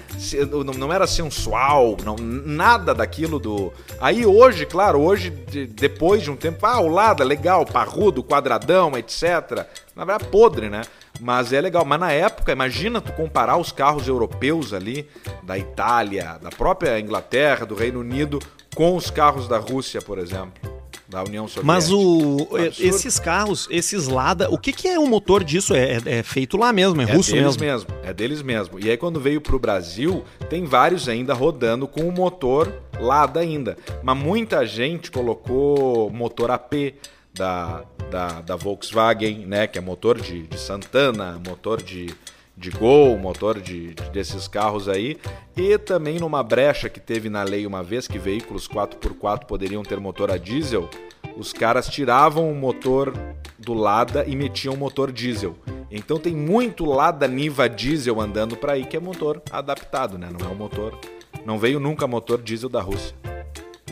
Não, não era sensual, não, nada daquilo do. Aí hoje, claro, hoje, de- depois de um tempo, ah, o Lada, legal, parrudo, quadradão, etc. Na verdade, podre, né? Mas é legal. Mas na época, imagina tu comparar os carros europeus ali, da Itália, da própria Inglaterra, do Reino Unido, com os carros da Rússia, por exemplo. Da União Soviética. Mas o, Absurdo. esses carros, esses Lada, o que, que é o motor disso? É, é- é feito lá mesmo, é, É russo deles mesmo. mesmo. É deles mesmo. E aí quando veio pro Brasil, tem vários ainda rodando com o motor Lada ainda. Mas muita gente colocou motor AP da, da, da Volkswagen, né? Que é motor de, de Santana, motor de, de Gol, motor de, de- desses carros aí. E também numa brecha que teve na lei uma vez, que veículos 4x4 poderiam ter motor a diesel, os caras tiravam o motor do Lada e metiam o motor diesel. Então tem muito Lada Niva diesel andando para aí que é motor adaptado, né? Não é um motor. Não veio nunca motor diesel da Rússia.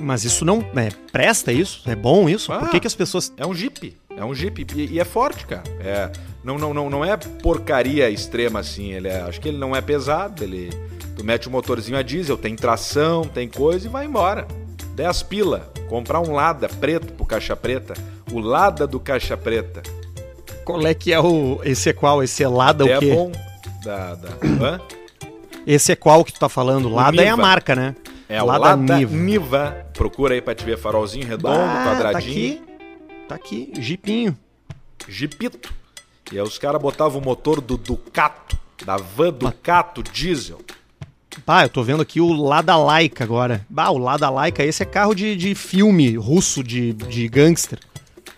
Mas isso não é, presta isso? É bom isso? Ah. Por que, que as pessoas. É um Jeep. É um Jeep. E, e é forte, cara. É, não, não, não, não é porcaria extrema assim. Ele é, acho que ele não é pesado. Ele, tu mete o motorzinho a diesel, tem tração, tem coisa e vai embora. 10 pila. Comprar um Lada preto pro caixa preta. O Lada do caixa preta. Qual é que é o. Esse é qual? Esse é Lada é o quê? bom. Da, da? Esse é qual que tu tá falando? Lada é a marca, né? É o Lada Niva. Niva. Procura aí pra te ver farolzinho redondo, Bah, quadradinho. Tá aqui, tá aqui, jipinho. Jeepito. E aí os caras botavam o motor do Ducato, da van Ducato diesel. Pá, eu tô vendo aqui o Lada Laika agora. Bah, o Lada Laika, esse é carro de, de filme russo de, de gangster.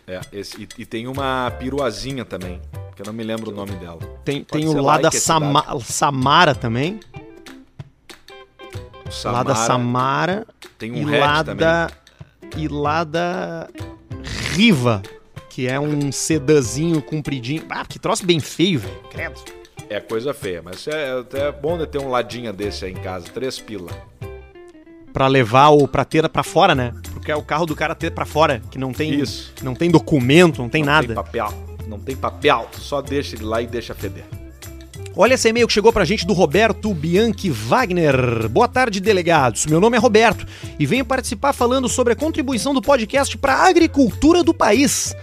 É, esse, e, e tem uma piruazinha também, que eu não me lembro o nome dela. Tem, Pode tem o Lada esse Sama- Samara também. Samara, Lada Samara. Tem e um hatch Lada. E Lada Riva, que é um sedazinho compridinho. Ah, que troço bem feio, velho. Credo. É coisa feia, mas é até bom de ter um ladinha desse aí em casa, três pila. Pra levar o pra ter pra fora, né? Porque é o carro do cara ter pra fora, que não tem Isso. não tem documento, não tem não nada. tem papel, não tem papel, só deixa ele lá e deixa feder. Olha esse e-mail que chegou pra gente do Roberto Bianchi Wagner. Boa tarde, delegados. Meu nome é Roberto e venho participar falando sobre a contribuição do podcast para a agricultura do país,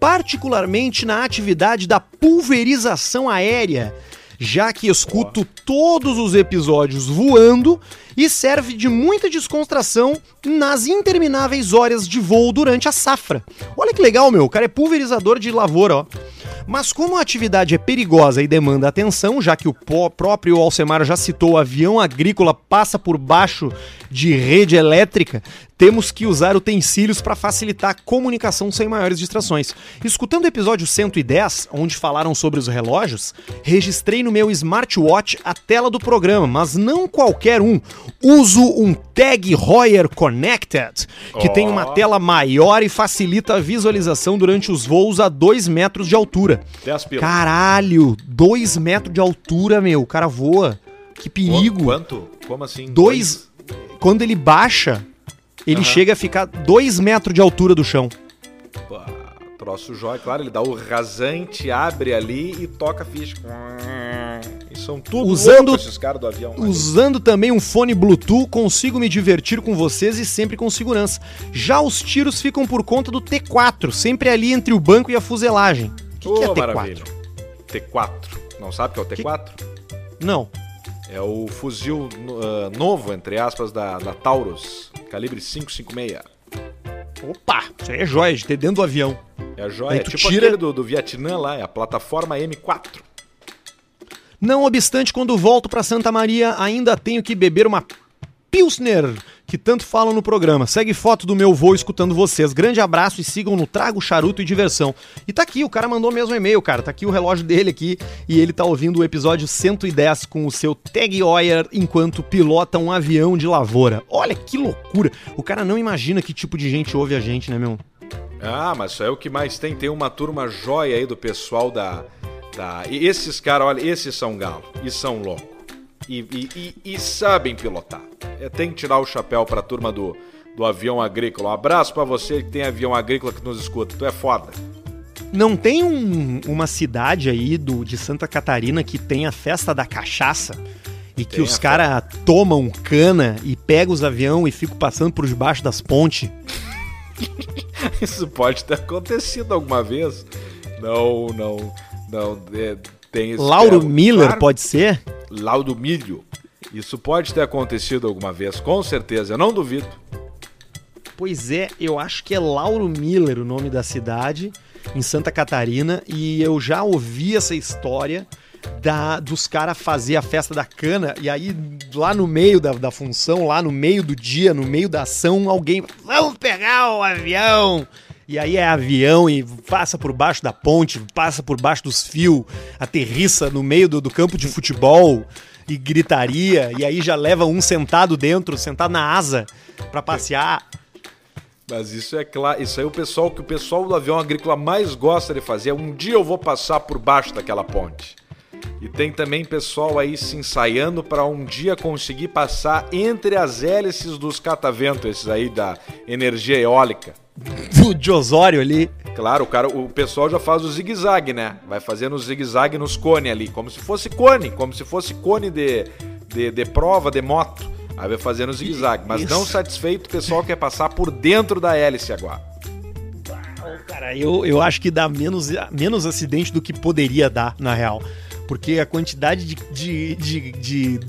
particularmente na atividade da pulverização aérea, já que escuto todos os episódios voando e serve de muita descontração nas intermináveis horas de voo durante a safra. Olha que legal, meu. O cara é pulverizador de lavoura, ó. Mas como a atividade é perigosa e demanda atenção, já que o próprio Alcemar já citou, o avião agrícola passa por baixo de rede elétrica, temos que usar utensílios para facilitar a comunicação sem maiores distrações. Escutando o episódio 110, onde falaram sobre os relógios, registrei no meu smartwatch a tela do programa, mas não qualquer um. Uso um Tag Heuer Connected, que tem uma tela maior e facilita a visualização durante os voos a 2 metros de altura. 10 pila. Caralho, 2 metros de altura, meu. O cara voa. Que perigo. Quanto? Como assim? Dois. Quando ele baixa, ele Aham. chega a ficar 2 metros de altura do chão. Pá, troço jóia, claro, ele dá o rasante, abre ali e toca ficha. E são tudo Usando- esses caras do avião. ali. Usando também um fone Bluetooth, consigo me divertir com vocês e sempre com segurança. Já os tiros ficam por conta do T4, sempre ali entre o banco e a fuselagem. O que, Ô, que é T4? maravilha. T4. Não sabe o que é o T4? Não. É o fuzil ah, novo, entre aspas, da, da Taurus, calibre 556. Opa, isso aí é joia de ter dentro do avião. É a joia, é tipo tira- aquele do, do Vietnã lá, é a plataforma M4. Não obstante, quando volto para Santa Maria, ainda tenho que beber uma Pilsner, que tanto falam no programa. Segue foto do meu voo escutando vocês. Grande abraço e sigam no Trago, Charuto e Diversão. E tá aqui, o cara mandou mesmo e-mail, cara. Tá aqui o relógio dele aqui e ele tá ouvindo o episódio 110 com o seu Tag Heuer enquanto pilota um avião de lavoura. Olha que loucura. O cara não imagina que tipo de gente ouve a gente, né, meu? Ah, mas é o que mais tem. Tem uma turma jóia aí do pessoal da. da... E esses caras, olha, esses são galo e são loucos. E, e, e, e, sabem pilotar. É, tem que tirar o chapéu pra turma do, do avião agrícola. Um abraço para você que tem avião agrícola que nos escuta. Tu é foda. Não tem um, uma cidade aí do, de Santa Catarina que tem a festa da cachaça? E que tem os caras tomam cana e pegam os aviões e ficam passando por debaixo das pontes? Isso pode ter acontecido alguma vez. Não, não, não. É, tem esse Lauro. Miller, claro, pode ser? Lauro Milho. Isso pode ter acontecido alguma vez, com certeza, eu não duvido. Pois é, eu acho que é Lauro Miller o nome da cidade, em Santa Catarina, e eu já ouvi essa história da, dos caras fazer a festa da cana e aí lá no meio da, da função, lá no meio do dia, no meio da ação, alguém vamos pegar o avião. E aí é avião e passa por baixo da ponte, passa por baixo dos fios, aterrissa no meio do, do campo de futebol e gritaria, e aí já leva um sentado dentro, sentado na asa para passear. Mas isso é claro, isso aí é o pessoal que o pessoal do avião agrícola mais gosta de fazer. Um dia eu vou passar por baixo daquela ponte. E tem também pessoal aí se ensaiando para um dia conseguir passar entre as hélices dos cataventos, esses aí da energia eólica. Do de Osório ali. Claro, o, cara, o pessoal já faz o zigue-zague, né? Vai fazendo o zigue-zague nos cones ali, como se fosse cone, como se fosse cone de, de, de prova, de moto. Aí vai fazendo o zigue-zague. Mas Isso. não satisfeito, o pessoal quer passar por dentro da hélice agora. Cara, eu, eu acho que dá menos, menos acidente do que poderia dar, na real. Porque a quantidade de, de, de, de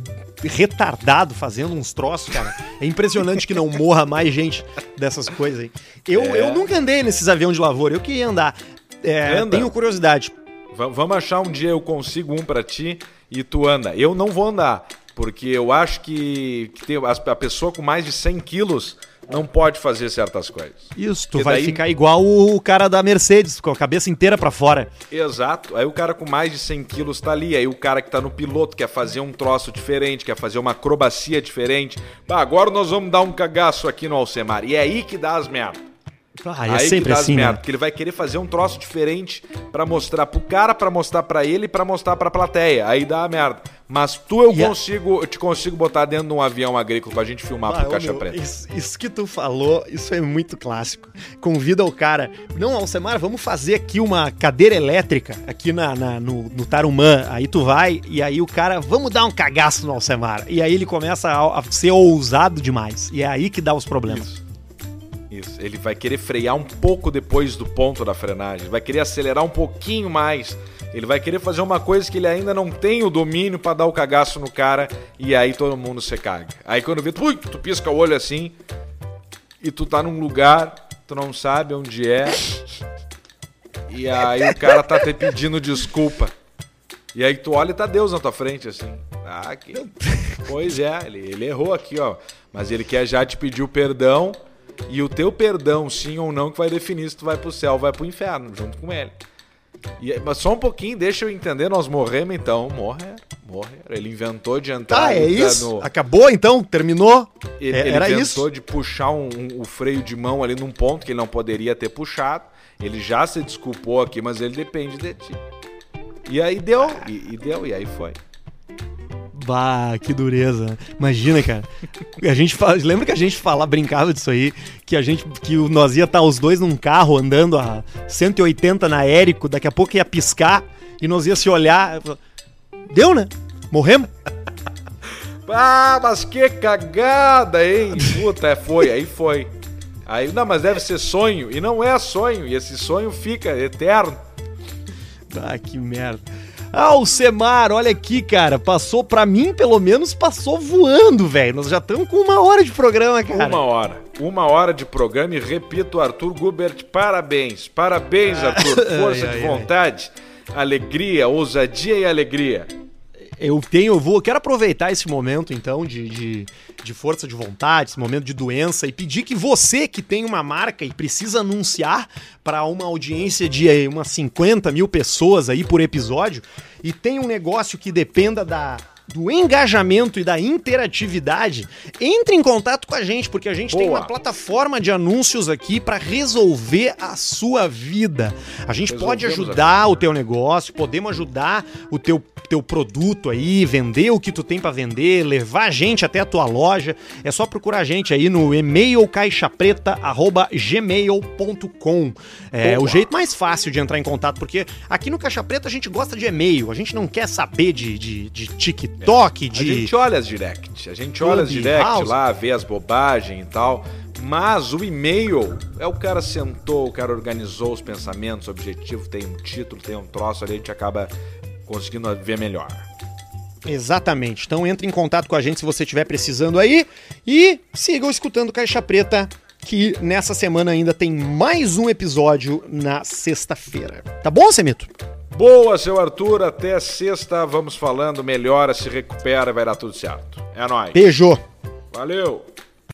retardado fazendo uns troços, cara. É impressionante que não morra mais gente dessas coisas aí. Eu, é. eu nunca andei nesses aviões de lavoura, eu queria andar. É, tenho curiosidade. V vamos achar um dia eu consigo um para ti e tu anda. Eu não vou andar, porque eu acho que, que tem, a pessoa com mais de 100 quilos não pode fazer certas coisas. Isso, tu vai daí... ficar igual o cara da Mercedes, com a cabeça inteira para fora. Exato. Aí o cara com mais de 100 quilos tá ali, aí o cara que tá no piloto quer fazer um troço diferente, quer fazer uma acrobacia diferente. Bah, agora nós vamos dar um cagaço aqui no Alcemar. E é aí que dá as merdas. Ah, é aí sempre assim, merda, né? Porque ele vai querer fazer um troço diferente para mostrar pro cara, para mostrar para ele e pra mostrar pra plateia. Aí dá a merda. Mas tu eu yeah. consigo, eu te consigo botar dentro de um avião agrícola pra gente filmar ah, pro Caixa meu, Preta. Isso, isso, que tu falou, isso é muito clássico. Convida o cara. Não, Alcemar, vamos fazer aqui uma cadeira elétrica aqui na, na no, no, Tarumã. Aí tu vai e aí o cara, vamos dar um cagaço no Alcemar. E aí ele começa a, a ser ousado demais. E é aí que dá os problemas. Isso. Isso. Ele vai querer frear um pouco depois do ponto da frenagem, vai querer acelerar um pouquinho mais. Ele vai querer fazer uma coisa que ele ainda não tem o domínio para dar o cagaço no cara e aí todo mundo se caga. Aí quando vê, ui, tu pisca o olho assim e tu tá num lugar, tu não sabe onde é. E aí o cara tá te pedindo desculpa. E aí tu olha e tá Deus na tua frente assim. Ah, que... Pois é, ele, ele errou aqui, ó. Mas ele quer já te pedir o perdão e o teu perdão, sim ou não, que vai definir se tu vai pro céu ou vai pro inferno, junto com ele. E, mas só um pouquinho, deixa eu entender, nós morremos então. Morrer, morrer. Ele inventou de entrar. Ah, é isso? No... Acabou então? Terminou? Ele, é, era ele inventou isso? de puxar um, um, o freio de mão ali num ponto que ele não poderia ter puxado. Ele já se desculpou aqui, mas ele depende de ti. E aí deu, e, e deu, e aí foi. Bah, que dureza. Imagina, cara. A gente fala, lembra que a gente falava, brincava disso aí, que a gente que nós ia estar tá os dois num carro andando a 180 na Érico, daqui a pouco ia piscar e nós ia se olhar. Deu, né? Morremos. Ah, mas que cagada, hein? Puta, é, foi, aí foi. Aí, não, mas deve ser sonho. E não é sonho, e esse sonho fica eterno. Ah, que merda. Alcemar, olha aqui, cara. Passou, pra mim, pelo menos, passou voando, velho. Nós já estamos com uma hora de programa, cara. Uma hora. Uma hora de programa e repito, Arthur Gubert, parabéns. Parabéns, ah. Arthur. Força ai, de ai, vontade, ai. alegria, ousadia e alegria. Eu tenho, eu vou, quero aproveitar esse momento então de, de, de, força de vontade, esse momento de doença e pedir que você que tem uma marca e precisa anunciar para uma audiência de eh, umas 50 mil pessoas aí por episódio e tem um negócio que dependa da do engajamento e da interatividade, entre em contato com a gente, porque a gente Boa. tem uma plataforma de anúncios aqui para resolver a sua vida. A gente Resolvemos pode ajudar o teu negócio, podemos ajudar o teu teu produto aí, vender o que tu tem para vender, levar a gente até a tua loja. É só procurar a gente aí no e-mail caixapreta@gmail.com. É Boa. o jeito mais fácil de entrar em contato, porque aqui no Caixa Preta a gente gosta de e-mail, a gente não quer saber de, de, de TikTok TikTok, de. A gente olha as direct. A gente olha as direct House. lá, vê as bobagens e tal. Mas o e-mail é o cara sentou, o cara organizou os pensamentos, o objetivo, tem um título, tem um troço ali, a gente acaba conseguindo ver melhor. Exatamente. Então entre em contato com a gente se você estiver precisando aí e sigam escutando Caixa Preta, que nessa semana ainda tem mais um episódio na sexta-feira. Tá bom, Semito? Boa, seu Arthur. Até sexta. Vamos falando. Melhora, se recupera, vai dar tudo certo. É nóis. Beijo. Valeu.